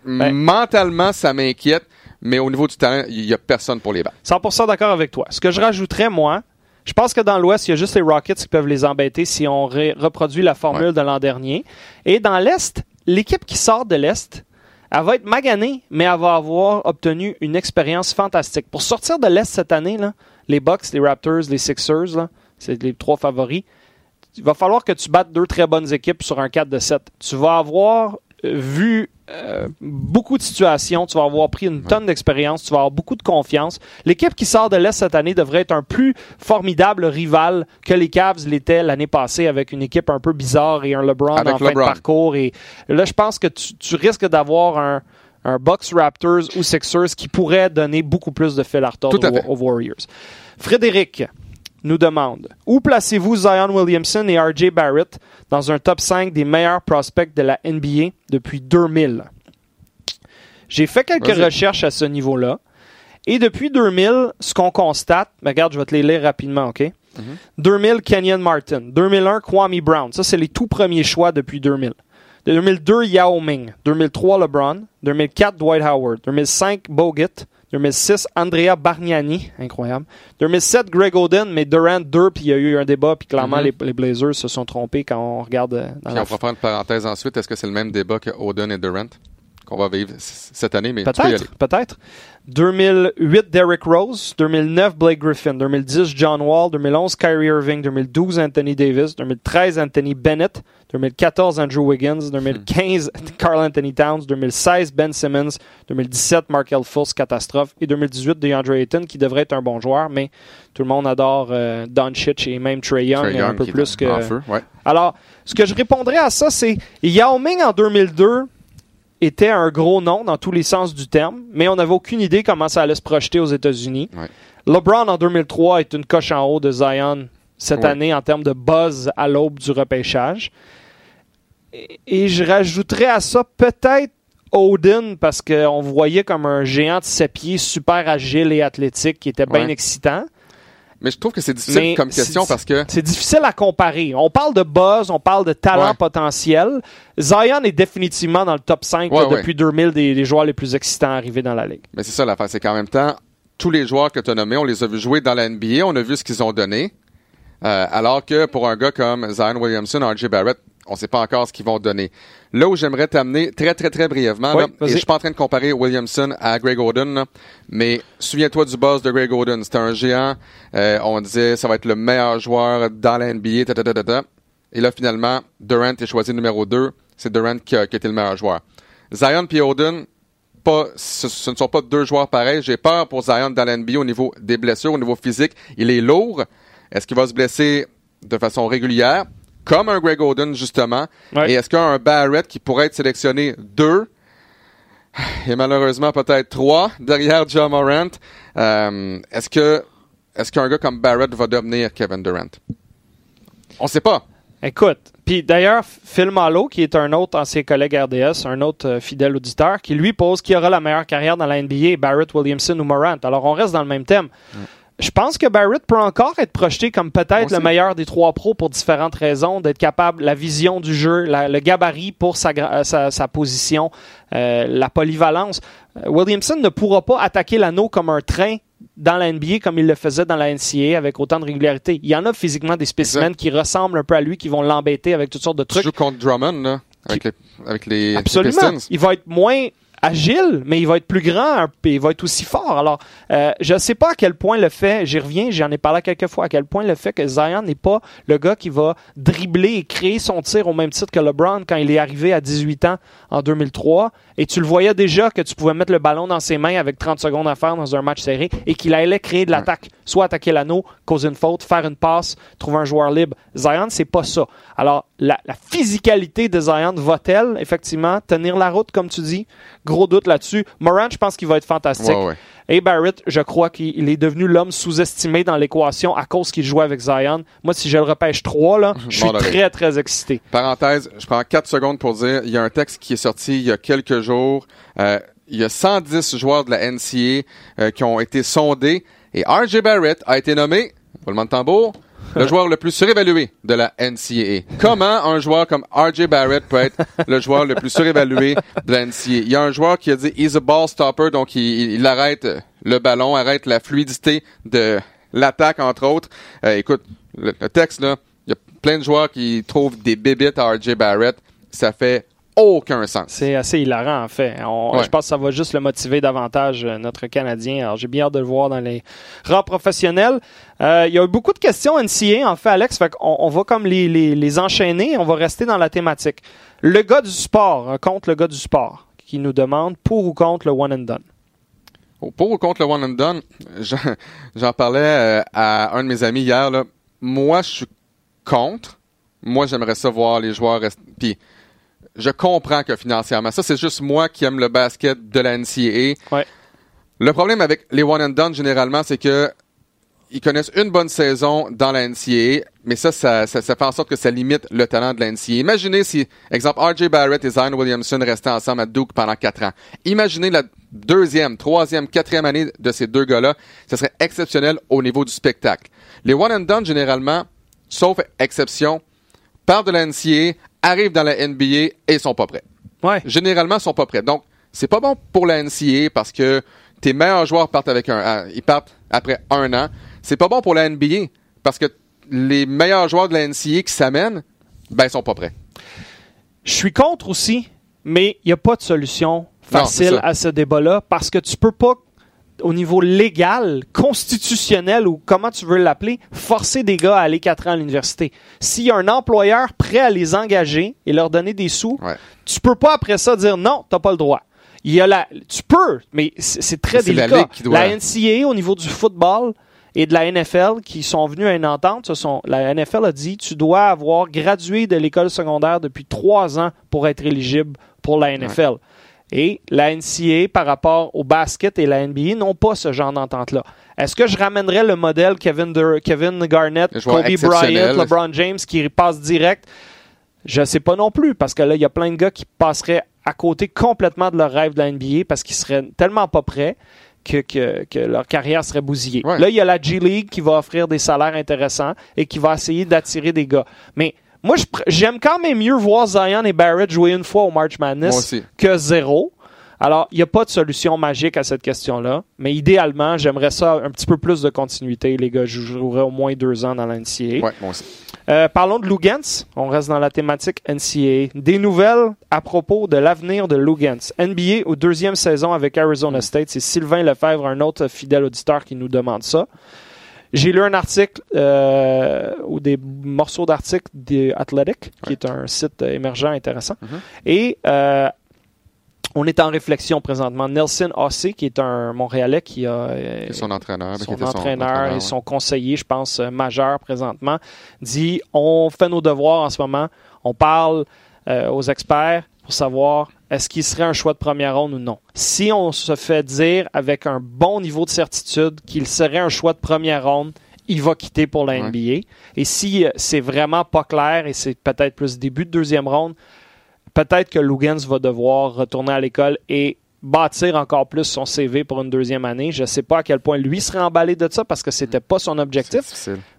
Ben- Mentalement, ça m'inquiète, mais au niveau du talent, il y a personne pour les battre. 100% d'accord avec toi. Ce que je rajouterais, moi, je pense que dans l'Ouest, il y a juste les Rockets qui peuvent les embêter si on reproduit la formule Ouais. de l'an dernier. Et dans l'Est, l'équipe qui sort de l'Est, elle va être maganée, mais elle va avoir obtenu une expérience fantastique. Pour sortir de l'Est cette année, là, les Bucks, les Raptors, les Sixers, c'est les trois favoris. Il va falloir que tu battes deux très bonnes équipes sur un 4 de 7. Tu vas avoir euh, vu euh, beaucoup de situations, tu vas avoir pris une tonne d'expérience, tu vas avoir beaucoup de confiance. L'équipe qui sort de l'Est cette année devrait être un plus formidable rival que les Cavs l'étaient l'année passée avec une équipe un peu bizarre et un LeBron Avec en fin de parcours. Et là, je pense que tu, tu risques d'avoir un, un Bucks Raptors ou Sixers qui pourrait donner beaucoup plus de fil à retordre aux, aux Warriors. Frédéric nous demande Où placez-vous Zion Williamson et RJ Barrett dans un top 5 des meilleurs prospects de la NBA depuis 2000 J'ai fait quelques recherches à ce niveau-là. Et depuis 2000, ce qu'on constate, regarde, je vais te les lire rapidement, OK? Mm-hmm. 2000, Kenyon Martin. 2001, Kwame Brown. Ça, c'est les tout premiers choix depuis 2000. De 2002, Yao Ming. 2003, LeBron. 2004, Dwight Howard. 2005, Bogut. 2006, Andrea Bargnani. Incroyable. 2007, Greg Oden, mais Durant 2, puis il y a eu un débat, puis clairement, Mhm. les, les Blazers se sont trompés quand on regarde euh, dans Puis la on pourra faire une parenthèse ensuite. Est-ce que c'est le même débat que Oden et Durant qu'on va vivre cette année? Mais. Peut-être, peut-être. 2008, Derrick Rose. 2009, Blake Griffin. 2010, John Wall. 2011, Kyrie Irving. 2012, Anthony Davis. 2013, Anthony Bennett. 2014, Andrew Wiggins. 2015, Carl Anthony Towns. 2016, Ben Simmons. 2017, Markel Fultz, catastrophe. Et 2018, DeAndre Ayton, qui devrait être un bon joueur, mais tout le monde adore euh, Doncic et même Trey Young, Trae un peu plus que... en feu, ouais. Alors, ce que je répondrais à ça, c'est Yao Ming en 2002 était un gros nom dans tous les sens du terme, mais on n'avait aucune idée comment ça allait se projeter aux États-Unis. Ouais. LeBron en 2003 est une coche en haut de Zion cette Ouais. année en termes de buzz à l'aube du repêchage. Et, et je rajouterais à ça peut-être Odin parce qu'on voyait comme un géant de 7 pieds super agile et athlétique qui était bien Ouais. excitant. Mais je trouve que c'est difficile Mais comme question parce que C'est difficile à comparer. On parle de buzz, on parle de talent Ouais. potentiel. Zion est définitivement dans le top 5 Ouais, là, ouais. depuis 2000 des, des joueurs les plus excitants arrivés dans la ligue. Mais c'est ça l'affaire, c'est qu'en même temps, tous les joueurs que tu as nommés, on les a vus jouer dans la NBA, on a vu ce qu'ils ont donné. Euh, alors que pour un gars comme Zion Williamson, RJ Barrett, on sait pas encore ce qu'ils vont donner. Là où j'aimerais t'amener très très très brièvement, Oui, là, et je suis pas en train de comparer Williamson à Greg Oden, là, mais souviens-toi du boss de Greg Oden, c'était un géant. Euh, on disait ça va être le meilleur joueur dans la NBA, ta, ta, ta, ta, ta. et là finalement Durant est choisi numéro 2, c'est Durant qui a, qui a été le meilleur joueur. Zion puis Oden, pas, ce, ce ne sont pas deux joueurs pareils. J'ai peur pour Zion dans l'NBA au niveau des blessures, au niveau physique. Il est lourd. Est-ce qu'il va se blesser de façon régulière, comme un Greg Oden, justement? Ouais. Et est-ce qu'un Barrett qui pourrait être sélectionné deux, et malheureusement peut-être trois, derrière John Morant, euh, est-ce que est-ce qu'un gars comme Barrett va devenir Kevin Durant? On sait pas. Écoute, puis d'ailleurs, Phil Malo, qui est un autre ancien collègue RDS, un autre euh, fidèle auditeur, qui lui pose qui aura la meilleure carrière dans la NBA, Barrett, Williamson ou Morant. Alors on reste dans le même thème. Je pense que Barrett peut encore être projeté comme peut-être le meilleur des trois pros pour différentes raisons, d'être capable, la vision du jeu, la- le gabarit pour sa, gra- sa, sa position, euh, la polyvalence. Euh, Williamson ne pourra pas attaquer l'anneau comme un train dans la NBA comme il le faisait dans la NCAA avec autant de régularité. Il y en a physiquement des spécimens Exact. qui ressemblent un peu à lui, qui vont l'embêter avec toutes sortes de Tu trucs. joues contre Drummond, là, avec, les, avec les, Absolument. Il va être moins agile, mais il va être plus grand et il va être aussi fort. Alors, euh, je ne sais pas à quel point le fait, j'y reviens, j'en ai parlé quelques fois, à quel point le fait que Zion n'est pas le gars qui va dribbler et créer son tir au même titre que LeBron quand il est arrivé à 18 ans en 2003. Et tu le voyais déjà que tu pouvais mettre le ballon dans ses mains avec 30 secondes à faire dans un match serré et qu'il allait créer de l'attaque. Soit attaquer l'anneau, causer une faute, faire une passe, trouver un joueur libre. Zion, c'est pas ça. Alors, la, la physicalité de Zion va-t-elle, effectivement, tenir la route, comme tu dis? Gros doute là-dessus. Morant, je pense qu'il va être fantastique. Ouais, ouais. Et Barrett, je crois qu'il est devenu l'homme sous-estimé dans l'équation à cause qu'il jouait avec Zion. Moi, si je le repêche 3, là, je suis Bon, très, très excité. Parenthèse, je prends 4 secondes pour dire, il y a un texte qui est sorti il y a quelques jours. Euh, il y a 110 joueurs de la NCA euh, qui ont été sondés et RJ Barrett a été nommé, roulement de tambour, le joueur le plus surévalué de la NCAA. Comment un joueur comme RJ Barrett peut être le joueur le plus surévalué de la NCAA? Il y a un joueur qui a dit he's a ball stopper, donc il, arrête le ballon, arrête la fluidité de l'attaque, entre autres. Euh, écoute, le, le texte, là, il y a plein de joueurs qui trouvent des bébites à RJ Barrett. Ça fait aucun sens. C'est assez hilarant, en fait. On- Ouais. Je pense que ça va juste le motiver davantage, euh, notre Canadien. Alors, j'ai bien hâte de le voir dans les rangs professionnels. Euh, il y a eu beaucoup de questions NCA, en fait, Alex. Fait on va comme les, les, les enchaîner. On va rester dans la thématique. Le gars du sport, euh, contre le gars du sport, qui nous demande pour ou contre le one and done? Au- Pour ou contre le one and done, j'en parlais euh, à un de mes amis hier. Là. Moi, je suis contre. Moi, j'aimerais ça voir les joueurs rester. Puis, je comprends que financièrement, ça, c'est juste moi qui aime le basket de la NCAA. Ouais. Le problème avec les one and done, généralement, c'est que ils connaissent une bonne saison dans la NCAA, mais ça, ça, ça, ça fait en sorte que ça limite le talent de la NCAA. Imaginez si, exemple, R.J. Barrett et Zion Williamson restaient ensemble à Duke pendant quatre ans. Imaginez la deuxième, troisième, quatrième année de ces deux gars-là. Ce serait exceptionnel au niveau du spectacle. Les one and done, généralement, sauf exception, partent de la NCAA, arrivent dans la NBA et sont pas prêts Ouais. généralement sont pas prêts. Donc, c'est pas bon pour la NCAA parce que tes meilleurs joueurs partent avec un, ah, ils partent après un an. C'est pas bon pour la NBA parce que les meilleurs joueurs de la NCAA qui s'amènent, ben, ils sont pas prêts. Je suis contre aussi, mais il n'y a pas de solution facile à ce débat-là parce que tu peux pas, au niveau légal, constitutionnel ou comment tu veux l'appeler, forcer des gars à aller quatre ans à l'université. S'il y a un employeur prêt à les engager et leur donner des sous, Ouais. tu peux pas après ça dire non, t'as pas le droit. Il y a la, tu peux, mais c'est très la délicat. ligue qui doit- La NCAA au niveau du football et de la NFL qui sont venus à une entente, ce sont, la NFL a dit tu dois avoir gradué de l'école secondaire depuis trois ans pour être éligible pour la NFL. Et la NCAA par rapport au basket et la NBA n'ont pas ce genre d'entente-là. Est-ce que je ramènerais le modèle Kevin, Dur- Kevin Garnett, Kobe. Bryant, LeBron James qui passe direct? Je sais pas non plus, parce que là, il y a plein de gars qui passeraient à côté complètement de leur rêve de la NBA parce qu'ils seraient tellement pas prêts que, que, que leur carrière serait bousillée. Ouais. Là, il y a la G League qui va offrir des salaires intéressants et qui va essayer d'attirer des gars. Mais moi, je j'aime quand même mieux voir Zion et Barrett jouer une fois au March Madness que zéro. Alors, il n'y a pas de solution magique à cette question-là, mais idéalement, j'aimerais ça un petit peu plus de continuité. Les gars joueraient au moins deux ans dans la NCAA. Ouais, moi aussi. Euh, parlons de Lugans. On reste dans la thématique NCAA. Des nouvelles à propos de l'avenir de Lugans. NBA aux deuxième saison avec Arizona State. C'est Sylvain Lefebvre, un autre fidèle auditeur, qui nous demande ça. J'ai lu un article euh, ou des morceaux d'articles des Athletic, qui est un site émergent intéressant. Et euh, on est en réflexion présentement. Nelson Hossey, qui est un Montréalais qui a euh, Et son entraîneur. qui son était entraîneur et ouais. son conseiller, je pense, euh, majeur présentement, dit on fait nos devoirs en ce moment, on parle euh, aux experts pour savoir est-ce qu'il serait un choix de première ronde ou non. Si on se fait dire avec un bon niveau de certitude qu'il serait un choix de première ronde, il va quitter pour la Ouais. NBA. Et si euh, c'est vraiment pas clair et c'est peut-être plus début de deuxième ronde, peut-être que Lugans va devoir retourner à l'école et bâtir encore plus son CV pour une deuxième année. Je ne sais pas à quel point lui serait emballé de ça parce que c'était pas son objectif,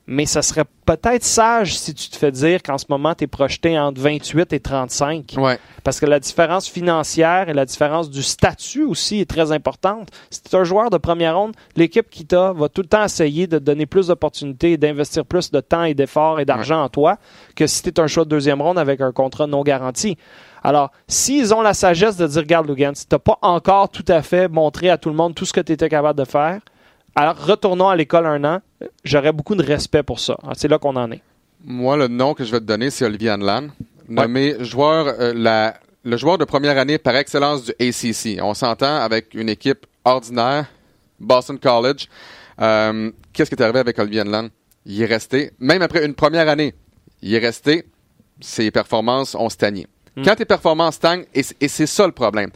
mais ça serait peut-être sage si tu te fais dire qu'en ce moment tu es projeté entre 28 et 35 Ouais. parce que la différence financière et la différence du statut aussi est très importante. Si tu es un joueur de première ronde, l'équipe qui t'a va tout le temps essayer de te donner plus d'opportunités et d'investir plus de temps et d'efforts et d'argent en toi que si tu es un choix de deuxième ronde avec un contrat non garanti. Alors, s'ils ont la sagesse de dire, regarde, Lugans, tu n'as pas encore tout à fait montré à tout le monde tout ce que tu étais capable de faire, alors retournons à l'école un an. J'aurais beaucoup de respect pour ça. Alors, C'est là qu'on en est. Moi, le nom que je vais te donner, c'est Olivier Anlan, nommé joueur, euh, la, le joueur de première année par excellence du ACC. On s'entend avec une équipe ordinaire, Boston College. Euh, Qu'est-ce qui est arrivé avec Olivier Anlan? Il est resté, même après une première année, il est resté, ses performances ont stagné. Quand tes performances stagnent, et, c'est ça le problème,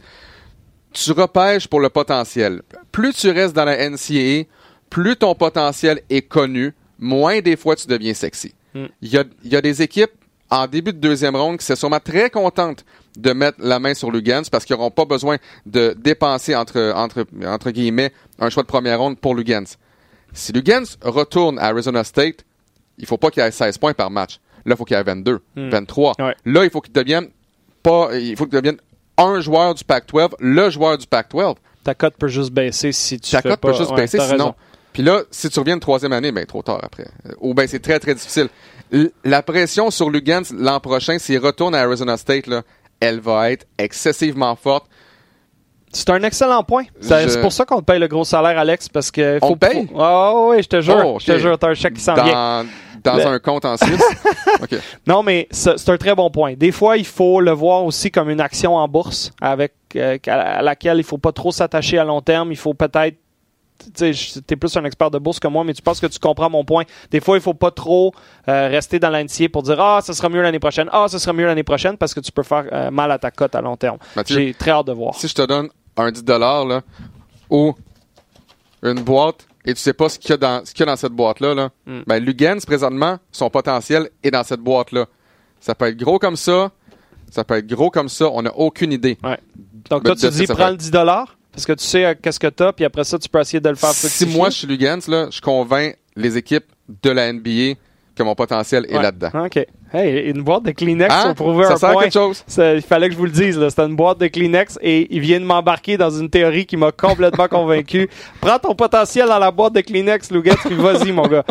tu repêches pour le potentiel. Plus tu restes dans la NCAA, plus ton potentiel est connu, moins des fois tu deviens sexy. Il y, a, il y a des équipes en début de deuxième ronde qui sont sûrement très contentes de mettre la main sur Lugans parce qu'ils n'auront pas besoin de dépenser entre, entre, entre guillemets un choix de première ronde pour Lugans. Si Lugans retourne à Arizona State, il faut pas qu'il ait 16 points par match. Là, il faut qu'il ait 22, 23. Ouais. Là, il faut qu'il devienne pas, il faut qu'il devienne un joueur du Pac-12, le joueur du Pac-12. Ta cote peut juste baisser si tu Ta fais cote pas. peut juste ouais, baisser sinon. raison. Puis là, si tu reviens une troisième année, ben trop tard après. Ou ben c'est très très difficile. L- la pression sur Lugans l'an prochain, s'il retourne à Arizona State, là, elle va être excessivement forte. C'est un excellent point. C'est Je- pour ça qu'on te paye le gros salaire, Alex, parce que. On faut, paye? faut- Ah oui, je te jure. Oh, ok. Je te jure, t'as un chèque qui s'en vient. Dans, Le- un compte en Suisse? Non, mais c'est un très bon point. Des fois, il faut le voir aussi comme une action en bourse avec euh, à laquelle il faut pas trop s'attacher à long terme. Il faut peut-être tu t'es plus un expert de bourse que moi, mais tu penses que tu comprends mon point. Des fois, il faut pas trop euh, rester dans l'NCA pour dire ah, ça sera mieux l'année prochaine, ah, ça sera mieux l'année prochaine, parce que tu peux faire euh, mal à ta cote à long terme. J'ai très hâte de voir. si je te donne un 10 là, ou une boîte et tu sais pas ce qu'il y a dans, ce qu'il y a dans cette boîte-là, là, Mm. ben Lugans, présentement, son potentiel est dans cette boîte-là. Ça peut être gros comme ça, ça peut être gros comme ça, on n'a aucune idée. Ouais. Donc Mais toi, tu dis prends le 10 parce que tu sais euh, qu'est-ce que t'as, puis après ça, tu peux essayer de le faire Si moi je suis Lugans, là, je convainc les équipes de la NBA que mon potentiel est là-dedans. OK. Hey, une boîte de Kleenex Hein? pour prouver Ça un sert à point. quelque chose? Il fallait que je vous le dise. C'était une boîte de Kleenex et il vient de m'embarquer dans une théorie qui m'a complètement convaincu. Prends ton potentiel dans la boîte de Kleenex, Louguette, puis vas-y, mon gars.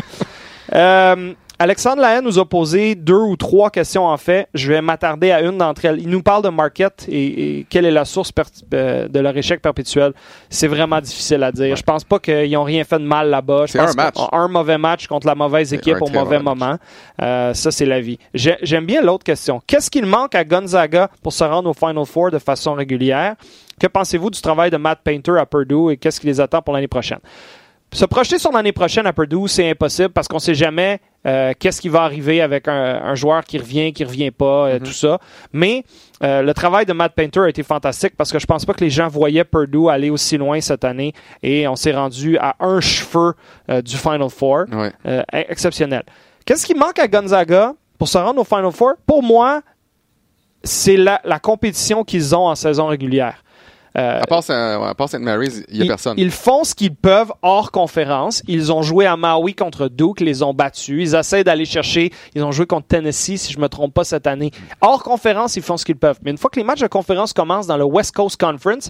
Euh, Alexandre Lahaye nous a posé deux ou trois questions en fait. Je vais m'attarder à une d'entre elles. Il nous parle de market et, et quelle est la source euh, de leur échec perpétuel. C'est vraiment difficile à dire. Je pense pas qu'ils n'ont rien fait de mal là-bas. C'est un match. Un mauvais match contre la mauvaise équipe au mauvais moment. Euh, ça, c'est la vie. J'ai- J'aime bien l'autre question. Qu'est-ce qu'il manque à Gonzaga pour se rendre au Final Four de façon régulière? Que pensez-vous du travail de Matt Painter à Purdue et qu'est-ce qui les attend pour l'année prochaine? Se projeter sur l'année prochaine à Purdue, c'est impossible parce qu'on ne sait jamais euh, qu'est-ce qui va arriver avec un, un joueur qui revient, qui revient pas, euh, tout ça. Mais euh, le travail de Matt Painter a été fantastique parce que je pense pas que les gens voyaient Purdue aller aussi loin cette année et on s'est rendu à un cheveu du Final Four. Ouais. Euh, exceptionnel. Qu'est-ce qui manque à Gonzaga pour se rendre au Final Four? Pour moi, c'est la, la compétition qu'ils ont en saison régulière. Euh, À part, St. Mary's, il n'y a ils, personne. ils font ce qu'ils peuvent hors conférence. Ils ont joué à Maui contre Duke, les ont battus. Ils essaient d'aller chercher. Ils ont joué contre Tennessee, si je me trompe pas cette année. Hors conférence, ils font ce qu'ils peuvent. Mais une fois que les matchs de conférence commencent dans le West Coast Conference,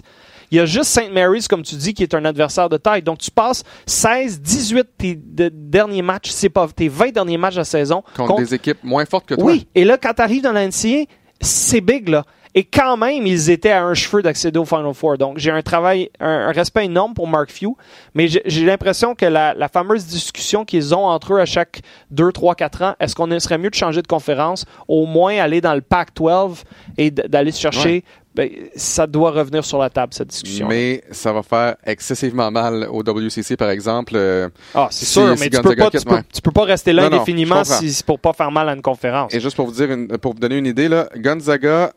il y a juste St. Mary's, comme tu dis, qui est un adversaire de taille. Donc tu passes 16, 18 tes de- derniers matchs, c'est pas tes 20 derniers matchs de saison contre, des équipes moins fortes que toi. oui, et là, quand tu arrives dans la NCAA, c'est big, là. Et quand même, ils étaient à un cheveu d'accéder au Final Four. Donc, j'ai un travail, un, un respect énorme pour Mark Few, mais j'ai l'impression que la, la fameuse discussion qu'ils ont entre eux à chaque 2, 3, 4 ans, est-ce qu'on serait mieux de changer de conférence, au moins aller dans le Pac-12 et d'aller se chercher, ben, ça doit revenir sur la table, cette discussion. Mais ça va faire excessivement mal au WCC, par exemple. euh, ah, c'est si- sûr, si mais tu peux, pas, tu, peux, ouais. tu peux pas rester là Non, non, indéfiniment comprends. si pour pas faire mal à une conférence. Et juste pour vous dire, une- pour vous donner une idée, là, Gonzaga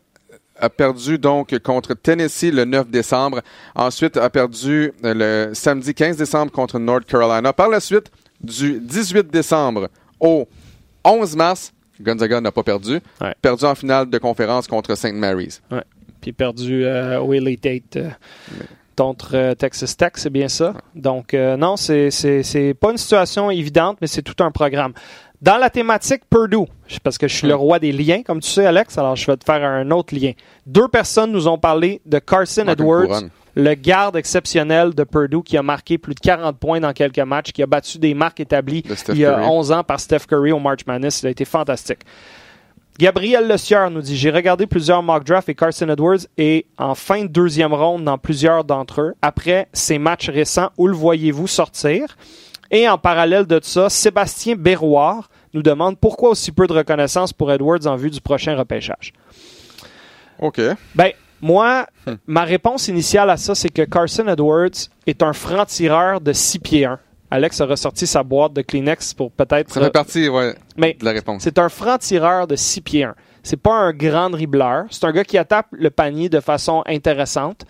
a perdu donc contre Tennessee le 9 décembre. Ensuite, a perdu euh, le samedi 15 décembre contre North Carolina. Par la suite, du 18 décembre au 11 mars, Gonzaga n'a pas perdu. Ouais. Perdu en finale de conférence contre St. Mary's. puis perdu euh, Elite Eight euh, contre euh, Texas Tech, c'est bien ça? Donc, non, c'est pas une situation évidente, mais c'est tout un programme. Dans la thématique Purdue, parce que je suis le roi des liens, comme tu sais, Alex, alors je vais te faire un autre lien. Deux personnes nous ont parlé de Carson Edwards, couronne. le garde exceptionnel de Purdue qui a marqué plus de 40 points dans quelques matchs, qui a battu des marques établies il y a Curry. 11 ans par Steph Curry au March Madness. Il a été fantastique. Gabriel Le Sieur nous dit J'ai regardé plusieurs mock drafts et Carson Edwards est en fin de deuxième ronde dans plusieurs d'entre eux. Après ces matchs récents, où le voyez-vous sortir? Et en parallèle de ça, Sébastien Berroir nous demande pourquoi aussi peu de reconnaissance pour Edwards en vue du prochain repêchage. OK. Ben, moi, Hmm. ma réponse initiale à ça, c'est que Carson Edwards est un franc-tireur de 6 pieds 1. Alex a ressorti sa boîte de Kleenex pour peut-être. Ça fait partie ouais, Mais de la réponse. c'est un franc-tireur de 6 pieds 1. C'est pas un grand dribbleur. C'est un gars qui attaque le panier de façon intéressante.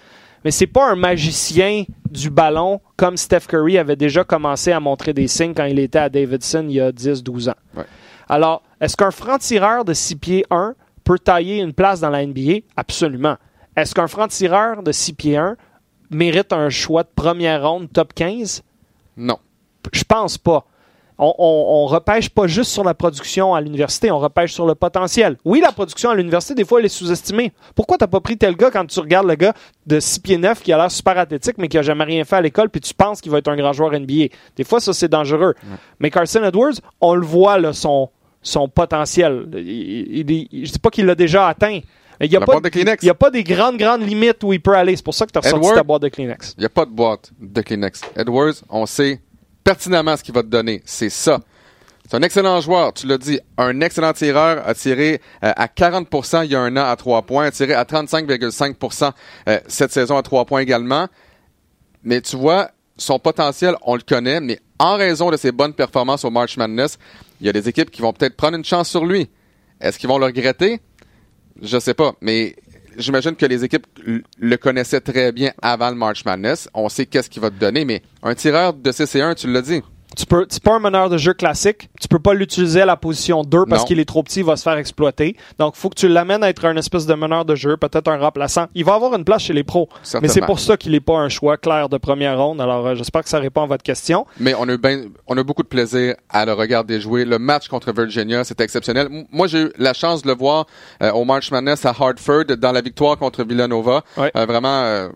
Mais c'est pas un magicien du ballon comme Steph Curry avait déjà commencé à montrer des signes quand il était à Davidson il y a 10-12 ans. Ouais. Alors, est-ce qu'un franc-tireur de 6 pieds 1 peut tailler une place dans la NBA? Absolument. Est-ce qu'un franc-tireur de 6 pieds 1 mérite un choix de première ronde top 15? Non. Je pense pas. On, on, repêche pas juste sur la production à l'université, on repêche sur le potentiel. Oui, la production à l'université, des fois, elle est sous-estimée. Pourquoi t'as pas pris tel gars quand tu regardes le gars de 6 pieds 9 qui a l'air super athlétique, mais qui a jamais rien fait à l'école, puis tu penses qu'il va être un grand joueur NBA? Des fois, ça, c'est dangereux. Mais Carson Edwards, on le voit, là, son, son potentiel. Il, il, je dis pas qu'il l'a déjà atteint, il n'y a, pas, a pas des grandes, grandes limites où il peut aller. C'est pour ça que tu as ressorti ta boîte de Kleenex. Il n'y a pas de boîte de Kleenex. Edwards, on sait pertinemment ce qu'il va te donner. C'est ça. C'est un excellent joueur, tu l'as dit. Un excellent tireur, a tiré euh, à 40% il y a un an à 3 points, a tiré à 35,5% euh, cette saison à 3 points également. Mais tu vois, son potentiel, on le connaît, mais en raison de ses bonnes performances au March Madness, il y a des équipes qui vont peut-être prendre une chance sur lui. Est-ce qu'ils vont le regretter? Je sais pas, mais j'imagine que les équipes le connaissaient très bien avant le March Madness. On sait qu'est-ce qu'il va te donner, mais un tireur de CC1, tu l'as dit. Tu peux, c'est pas un meneur de jeu classique. Tu peux pas l'utiliser à la position 2 parce qu'il est trop petit, il va se faire exploiter. Donc, faut que tu l'amènes à être un espèce de meneur de jeu, peut-être un remplaçant. Il va avoir une place chez les pros. Mais c'est pour ça qu'il est pas un choix clair de première ronde. Alors, euh, j'espère que ça répond à votre question. Mais on a, ben, on a beaucoup de plaisir à le regarder jouer. Le match contre Virginia, c'était exceptionnel. Moi, j'ai eu la chance de le voir euh, au March Madness à Hartford dans la victoire contre Villanova. Euh, vraiment,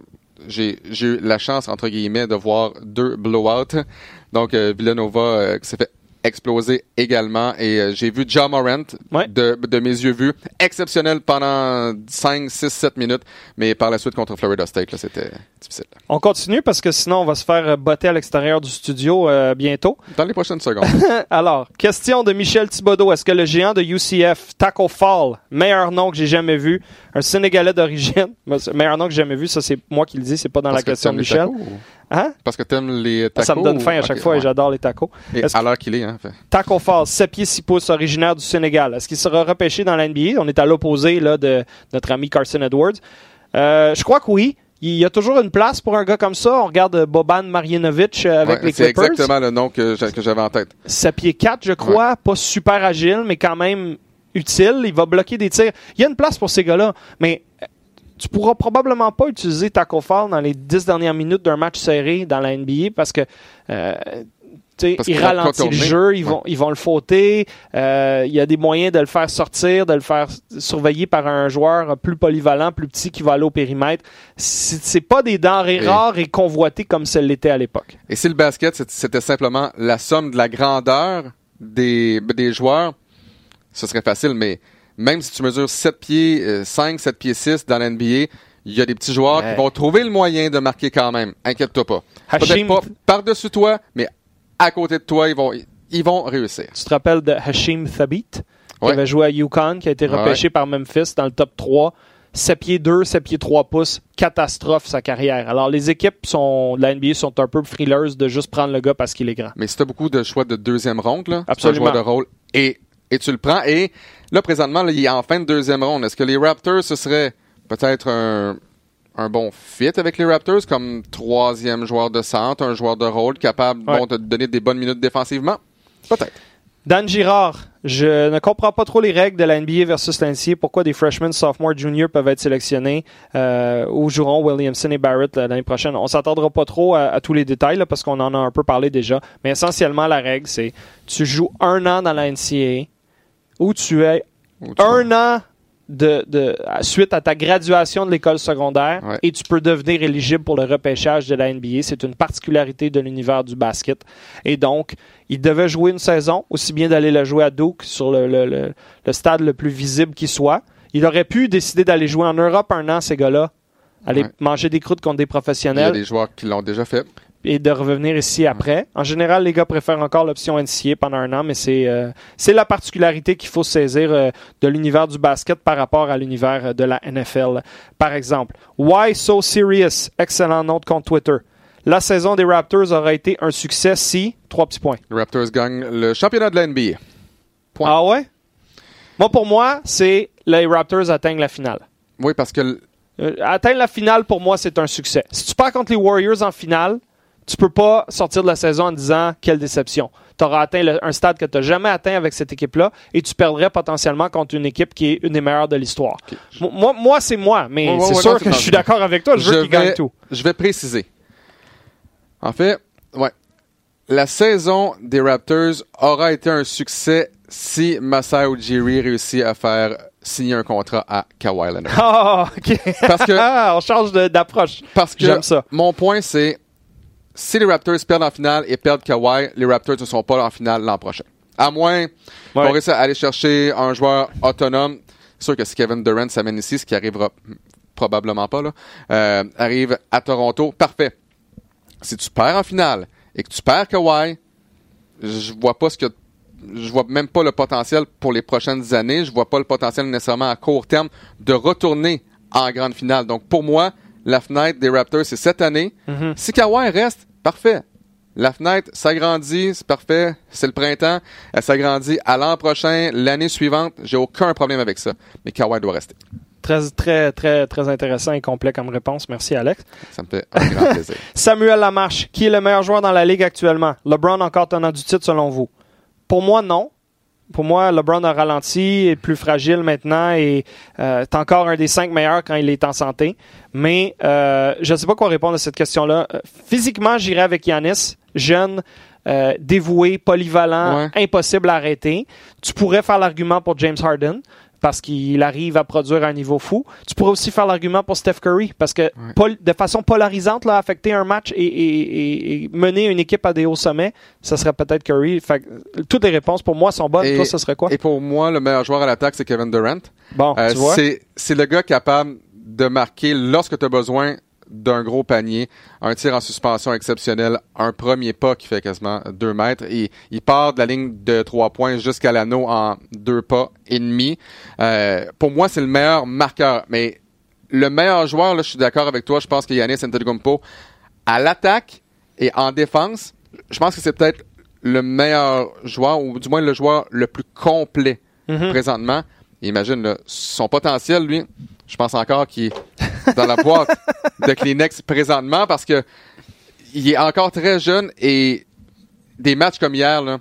j'ai eu la chance, entre guillemets, de voir deux blowouts. Donc, euh, Villanova euh, qui s'est fait exploser également. Et euh, j'ai vu John Morant de, de, mes yeux vus. Exceptionnel pendant 5, 6, 7 minutes. Mais par la suite contre Florida State, là, c'était difficile. On continue parce que sinon on va se faire botter à l'extérieur du studio bientôt. Dans les prochaines secondes. Alors, question de Michel Thibodeau. Est-ce que le géant de UCF, Taco Fall, meilleur nom que j'ai jamais vu, un Sénégalais d'origine, meilleur nom que j'ai jamais vu, ça c'est moi qui le dis, c'est pas dans la question de Michel. Hein? Parce que t'aimes les tacos. Ça me donne faim à chaque fois et j'adore les tacos. Et à l'heure qu'il est, hein, fait. Taco Fall, 7 pieds 6 pouces, originaire du Sénégal. Est-ce qu'il sera repêché dans la NBA? On est à l'opposé là, de notre ami Carson Edwards. Euh, je crois que oui. Il y a toujours une place pour un gars comme ça. On regarde Boban Marjanovic euh, avec les Clippers. C'est exactement le nom que j'avais en tête. 7 pieds 4, je crois. Pas super agile, mais quand même utile. Il va bloquer des tirs. Il y a une place pour ces gars-là. Mais tu pourras probablement pas utiliser Taco Fall dans les dix dernières minutes d'un match serré dans la NBA parce que euh, ils ralentissent le jeu, ils vont, ils vont le fauter. Euh, il y a des moyens de le faire sortir, de le faire surveiller par un joueur plus polyvalent, plus petit qui va aller au périmètre. C'est pas des denrées rares et convoitées comme ce l'était à l'époque. Et si le basket, c'était simplement la somme de la grandeur des, des joueurs, ce serait facile, mais même si tu mesures 7 pieds 5, euh, 7 pieds 6 dans l'NBA, il y a des petits joueurs qui vont trouver le moyen de marquer quand même. Inquiète-toi pas. Peut-être pas par-dessus toi, mais à côté de toi, ils vont, ils vont réussir. Tu te rappelles de Hashim Thabit, qui avait joué à Yukon, qui a été repêché par Memphis dans le top 3. 7 pieds 2, 7 pieds 3 pouces, catastrophe sa carrière. Alors les équipes sont, de la NBA sont un peu frileuses de juste prendre le gars parce qu'il est grand. Mais si tu beaucoup de choix de deuxième ronde, là, Absolument. un joueur de rôle et et tu le prends. Et là, présentement, il est en fin de deuxième ronde. Est-ce que les Raptors, ce serait peut-être un, bon fit avec les Raptors comme troisième joueur de centre, un joueur de rôle capable de donner des bonnes minutes défensivement? Peut-être. Dan Girard, je ne comprends pas trop les règles de la NBA versus l'NCA. Pourquoi des freshmen, sophomores, juniors peuvent être sélectionnés euh, ou joueront Williamson et Barrett l'année prochaine? On s'attendra pas trop à, tous les détails parce qu'on en a un peu parlé déjà. Mais essentiellement, la règle, c'est tu joues un an dans la NCA où tu es un an de, de, suite à ta graduation de l'école secondaire et tu peux devenir éligible pour le repêchage de la NBA. C'est une particularité de l'univers du basket. Et donc, il devait jouer une saison, aussi bien d'aller la jouer à Duke sur le, le, le, stade le plus visible qui soit. Il aurait pu décider d'aller jouer en Europe un an, ces gars-là, aller manger des croûtes contre des professionnels. Il y a des joueurs qui l'ont déjà fait et de revenir ici après. En général, les gars préfèrent encore l'option NCA pendant un an, mais c'est euh, c'est la particularité qu'il faut saisir euh, de l'univers du basket par rapport à l'univers euh, de la NFL. Par exemple, Why So Serious? Excellent nom de compte Twitter. La saison des Raptors aurait été un succès si... Trois petits points. Les Raptors gagnent le championnat de la NBA. Point. Ah ouais? Moi, pour moi, c'est les Raptors atteignent la finale. Oui, parce que... atteindre la finale, pour moi, c'est un succès. Si tu pars contre les Warriors en finale, tu peux pas sortir de la saison en disant quelle déception. Tu auras atteint un stade que tu n'as jamais atteint avec cette équipe-là et tu perdrais potentiellement contre une équipe qui est une des meilleures de l'histoire. Moi, moi c'est moi, mais c'est sûr que je suis d'accord avec toi. Je veux qu'il gagne tout. Je vais préciser. En fait, ouais. la saison des Raptors aura été un succès si Masai Ujiri réussit à faire signer un contrat à Kawhi Leonard. Ah, ok. Parce que- on change d'approche. Parce que J'aime ça. mon point, c'est si les Raptors perdent en finale et perdent Kawhi, les Raptors ne sont pas en finale l'an prochain. À moins qu'on Ouais. réussisse à aller chercher un joueur autonome. C'est sûr que si Kevin Durant s'amène ici, ce qui arrivera probablement pas, là, euh, arrive à Toronto, parfait. Si tu perds en finale et que tu perds Kawhi, je vois pas ce que je vois même pas le potentiel pour les prochaines années. Je vois pas le potentiel nécessairement à court terme de retourner en grande finale. Donc pour moi, la fenêtre des Raptors c'est cette année. Si Kawhi reste, parfait. La fenêtre s'agrandit, c'est parfait. C'est le printemps, elle s'agrandit à l'an prochain, l'année suivante. J'ai aucun problème avec ça. Mais Kawhi doit rester. Très, très, très, très intéressant et complet comme réponse. Merci, Alex. Ça me fait un grand plaisir. Samuel Lamarche, qui est le meilleur joueur dans la ligue actuellement? LeBron encore tenant du titre selon vous? Pour moi, non. Pour moi, LeBron a ralenti, est plus fragile maintenant et euh, est encore un des cinq meilleurs quand il est en santé. Mais euh, je ne sais pas quoi répondre à cette question-là. Euh, physiquement, j'irai avec Yanis, jeune, euh, dévoué, polyvalent, Ouais. impossible à arrêter. Tu pourrais faire l'argument pour James Harden parce qu'il arrive à produire à un niveau fou. Tu pourrais aussi faire l'argument pour Steph Curry parce que de façon polarisante, là, affecter un match et, et- et- et mener une équipe à des hauts sommets, ça serait peut-être Curry. Fait que, toutes les réponses pour moi sont bonnes. Et- Toi, ce serait quoi? Et pour moi, le meilleur joueur à l'attaque, c'est Kevin Durant. bon, Euh, c'est le gars capable de marquer lorsque tu as besoin d'un gros panier, un tir en suspension exceptionnel, un premier pas qui fait quasiment deux mètres. Et il part de la ligne de trois points jusqu'à l'anneau en deux pas et demi. Euh, pour moi, c'est le meilleur marqueur. Mais le meilleur joueur, là, je suis d'accord avec toi, je pense que Yanis Antetokounmpo, à l'attaque et en défense, je pense que c'est peut-être le meilleur joueur, ou du moins le joueur le plus complet Mhm. présentement. Imagine là, son potentiel, lui, je pense encore qu'il est dans la boîte de Kleenex présentement parce que il est encore très jeune et des matchs comme hier, là,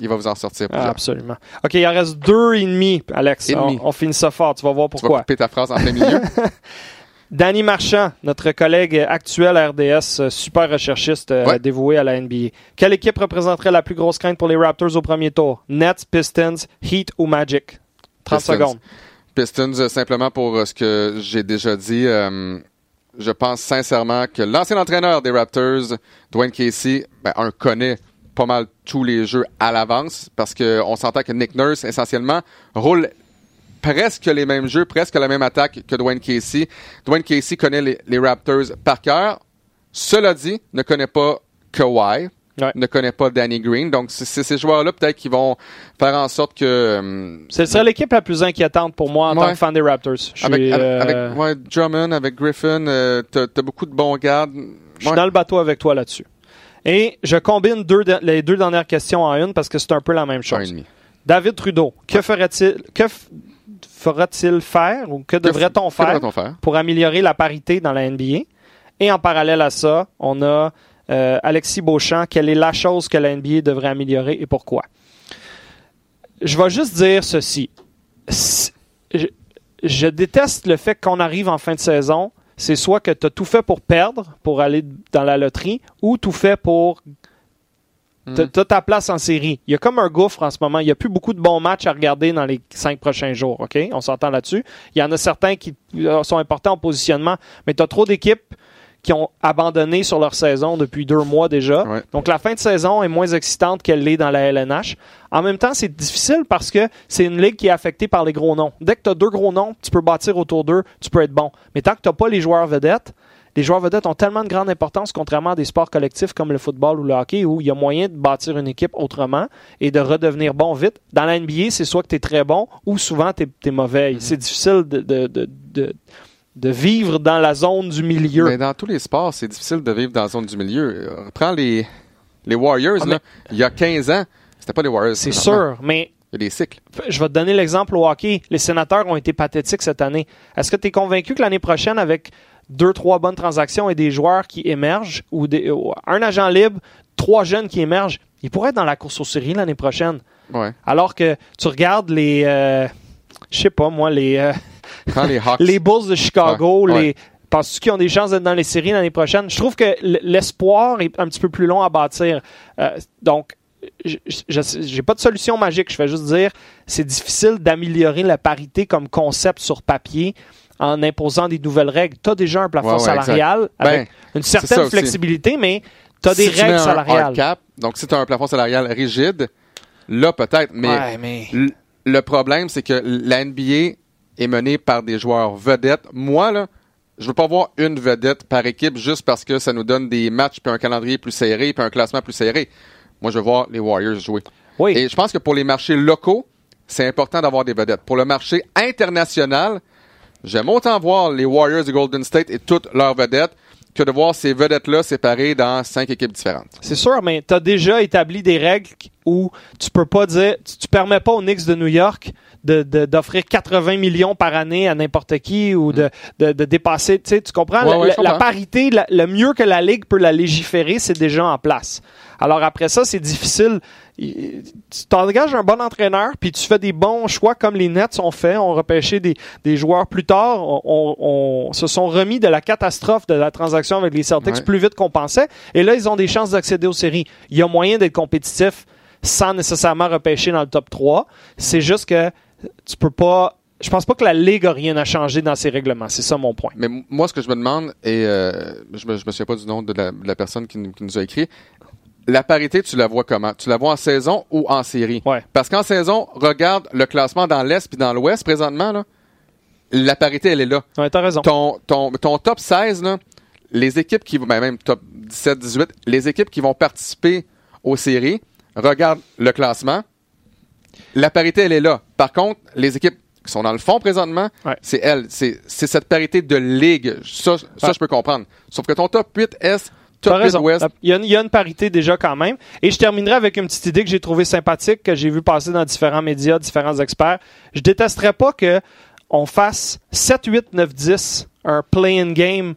il va vous en sortir. Ah, absolument. OK, il en reste deux et demi, Alex. Et demi. On, on finit ça fort. Tu vas voir tu vas pourquoi. couper ta phrase en plein milieu. Danny Marchand, notre collègue actuel à RDS, super recherchiste euh, Ouais. dévoué à la NBA. Quelle équipe représenterait la plus grosse crainte pour les Raptors au premier tour? Nets, Pistons, Heat ou Magic? 30 Pistons. secondes. Pistons, euh, simplement pour euh, ce que j'ai déjà dit, euh, je pense sincèrement que l'ancien entraîneur des Raptors, Dwayne Casey, ben, un connaît pas mal tous les jeux à l'avance parce que on s'entend que Nick Nurse essentiellement roule presque les mêmes jeux, presque la même attaque que Dwayne Casey. Dwayne Casey connaît les, les Raptors par cœur. Cela dit, ne connaît pas Kawhi, Ouais. ne connaît pas Danny Green. Donc c'est c'est ces joueurs-là peut-être qui vont faire en sorte que euh, Ce serait l'équipe la plus inquiétante pour moi en tant que fan des Raptors. Avec, avec, euh, avec, ouais, Drummond, avec Griffin, euh, t'as t'as beaucoup de bons gardes. je suis dans le bateau avec toi là-dessus. Et je combine deux de- les deux dernières questions en une parce que c'est un peu la même Un et chose. demi. David Trudeau, que ferait-il que fera-t-il faire ou que devrait-on Que faire devrait-on faire? pour améliorer la parité dans la NBA. Et en parallèle à ça, on a euh, Alexis Beauchamp. Quelle est la chose que la NBA devrait améliorer et pourquoi? Je vais juste dire ceci. Je, je déteste le fait qu'on arrive en fin de saison. C'est soit que tu as tout fait pour perdre, pour aller dans la loterie, ou tout fait pour T'as Mhm. t'as ta place en série. Il y a comme un gouffre en ce moment. Il n'y a plus beaucoup de bons matchs à regarder dans les cinq prochains jours. OK? On s'entend là-dessus. Il y en a certains qui sont importants en positionnement, mais tu as trop d'équipes qui ont abandonné sur leur saison depuis deux mois déjà. Ouais. Donc la fin de saison est moins excitante qu'elle l'est dans la LNH. En même temps, c'est difficile parce que c'est une ligue qui est affectée par les gros noms. Dès que tu as deux gros noms, tu peux bâtir autour d'eux, tu peux être bon. Mais tant que tu n'as pas les joueurs vedettes, les joueurs vedettes ont tellement de grande importance, contrairement à des sports collectifs comme le football ou le hockey, où il y a moyen de bâtir une équipe autrement et de redevenir bon vite. Dans la NBA, c'est soit que tu es très bon ou souvent tu es, mauvais. C'est difficile de, de, de, de, de vivre dans la zone du milieu. Mais dans tous les sports, c'est difficile de vivre dans la zone du milieu. Prends les, les Warriors, Ah, là. Il y a 15 ans, c'était pas les Warriors. C'est sûr, mais Il y a des cycles. je vais te donner l'exemple au hockey. Les sénateurs ont été pathétiques cette année. Est-ce que tu es convaincu que l'année prochaine, avec deux, trois bonnes transactions et des joueurs qui émergent, ou des- ou un agent libre, trois jeunes qui émergent, ils pourraient être dans la course aux séries l'année prochaine? Ouais. Alors que tu regardes les. euh, je sais pas moi, les, euh, Prends les Hawks. les Bulls de Chicago, ouais. les. Penses-tu qu'ils ont des chances d'être dans les séries l'année prochaine? Je trouve que l'espoir est un petit peu plus long à bâtir. Euh, donc, j'ai pas de solution magique. Je vais juste dire, c'est difficile d'améliorer la parité comme concept sur papier en imposant des nouvelles règles. Tu as déjà un plafond salarial avec ben, une certaine flexibilité, mais tu as des règles salariales. cap, donc si tu as un plafond salarial rigide, là peut-être, mais, le problème, c'est que la NBA est menée par des joueurs vedettes. Moi, là, je veux pas voir une vedette par équipe juste parce que ça nous donne des matchs puis un calendrier plus serré puis un classement plus serré. Moi, je veux voir les Warriors jouer. Oui. Et je pense que pour les marchés locaux, c'est important d'avoir des vedettes. Pour le marché international, j'aime autant voir les Warriors de Golden State et toutes leurs vedettes que de voir ces vedettes-là séparées dans cinq équipes différentes. C'est sûr, mais tu as déjà établi des règles où tu peux pas dire, tu, permets pas aux Knicks de New York d'offrir 80 millions par année à n'importe qui ou de, de, dépasser, tu sais, tu comprends? la, parité, le mieux que la Ligue peut la légiférer, c'est déjà en place. Alors après ça, c'est difficile. Tu t'engages un bon entraîneur, puis tu fais des bons choix comme les Nets ont fait, ont repêché des, des joueurs plus tard, on, se sont remis de la catastrophe de la transaction avec les Celtics plus vite qu'on pensait, et là, ils ont des chances d'accéder aux séries. Il y a moyen d'être compétitif sans nécessairement repêcher dans le top 3. C'est juste que tu peux pas je pense pas que la Ligue a rien à changer dans ses règlements. C'est ça mon point. Mais moi, ce que je me demande, et euh, je, me, je me souviens pas du nom de la, personne qui, nous a écrit, la parité, tu la vois comment? Tu la vois en saison ou en série? Ouais. Parce qu'en saison, regarde le classement dans l'Est puis dans l'Ouest présentement, là, la parité, elle est là. Ouais, t'as raison. Ton, ton, ton top 16, là, les équipes qui vont, ben même top 17, 18, les équipes qui vont participer aux séries, regarde le classement. La parité, elle est là. Par contre, les équipes qui sont dans le fond présentement, c'est elles. C'est cette parité de ligue. Ça, ça je peux comprendre. Sauf que ton top 8 Est, il, y a une, parité déjà quand même. Et je terminerai avec une petite idée que j'ai trouvée sympathique, que j'ai vu passer dans différents médias, différents experts. Je détesterais pas que on fasse 7, 8, 9, 10, un play-in game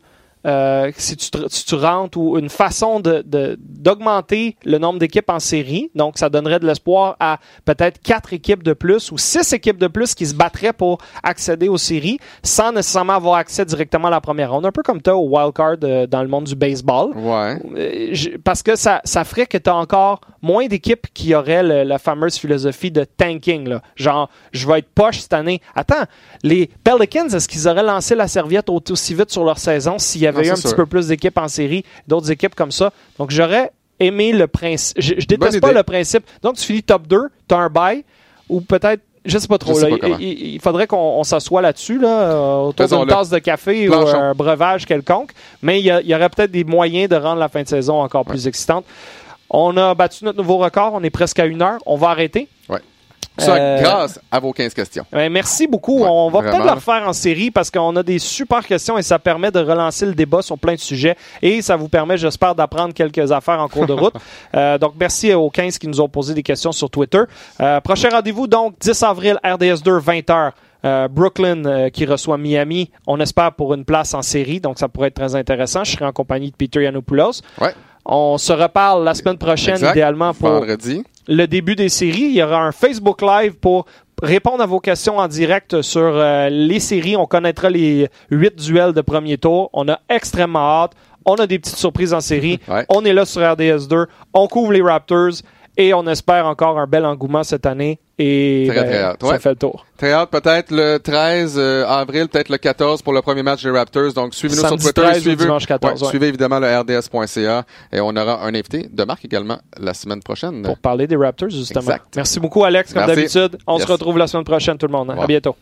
euh, si, tu, tu, rentres ou une façon d'augmenter de, le nombre d'équipes en série. Donc, ça donnerait de l'espoir à peut-être quatre équipes de plus ou six équipes de plus qui se battraient pour accéder aux séries sans nécessairement avoir accès directement à la première ronde. Un peu comme tu as au wild card euh, dans le monde du baseball. Ouais. Euh, parce que ça, ça ferait que tu as encore moins d'équipes qui auraient la fameuse philosophie de tanking. Là. Genre, je vais être poche cette année. Attends, les Pelicans, est-ce qu'ils auraient lancé la serviette aussi vite sur leur saison s'il y avait eu un petit peu plus d'équipes en série, d'autres équipes comme ça. Donc, j'aurais aimé le principe. Je, déteste pas le principe. Donc, tu finis top 2, tu as un bail, ou peut-être je sais pas trop. il, faudrait qu'on s'assoie là-dessus, là, euh, autour d'une tasse de café ou un breuvage quelconque. Mais il y, aurait peut-être des moyens de rendre la fin de saison encore plus excitante. On a battu notre nouveau record. On est presque à une heure. On va arrêter. Ouais. Ça, euh, grâce à vos 15 questions. Ben, merci beaucoup. on va peut-être le refaire en série parce qu'on a des super questions et ça permet de relancer le débat sur plein de sujets et ça vous permet, j'espère, d'apprendre quelques affaires en cours de route. Euh, donc, merci aux 15 qui nous ont posé des questions sur Twitter. Euh, prochain rendez-vous, donc, 10 avril, RDS2, 20h. Brooklyn qui reçoit Miami, on espère pour une place en série, donc ça pourrait être très intéressant. Je serai en compagnie de Peter Yanopoulos. Ouais. On se reparle la semaine prochaine, idéalement pour Vendredi. le début des séries. Il y aura un Facebook Live pour répondre à vos questions en direct sur euh, les séries. On connaîtra les huit duels de premier tour. On a extrêmement hâte. On a des petites surprises en série. On est là sur RDS2. On couvre les Raptors. Et on espère encore un bel engouement cette année. Et très, ben, ça fait le tour. Très hâte, peut-être le 13 euh, avril, peut-être le 14 pour le premier match des Raptors. Donc suivez-nous sur Twitter. suivez, 14, suivez évidemment le RDS.ca. Et on aura un invité de Marc également la semaine prochaine. Pour parler des Raptors, justement. Merci beaucoup, Alex, comme d'habitude. On se retrouve la semaine prochaine, tout le monde. À bientôt.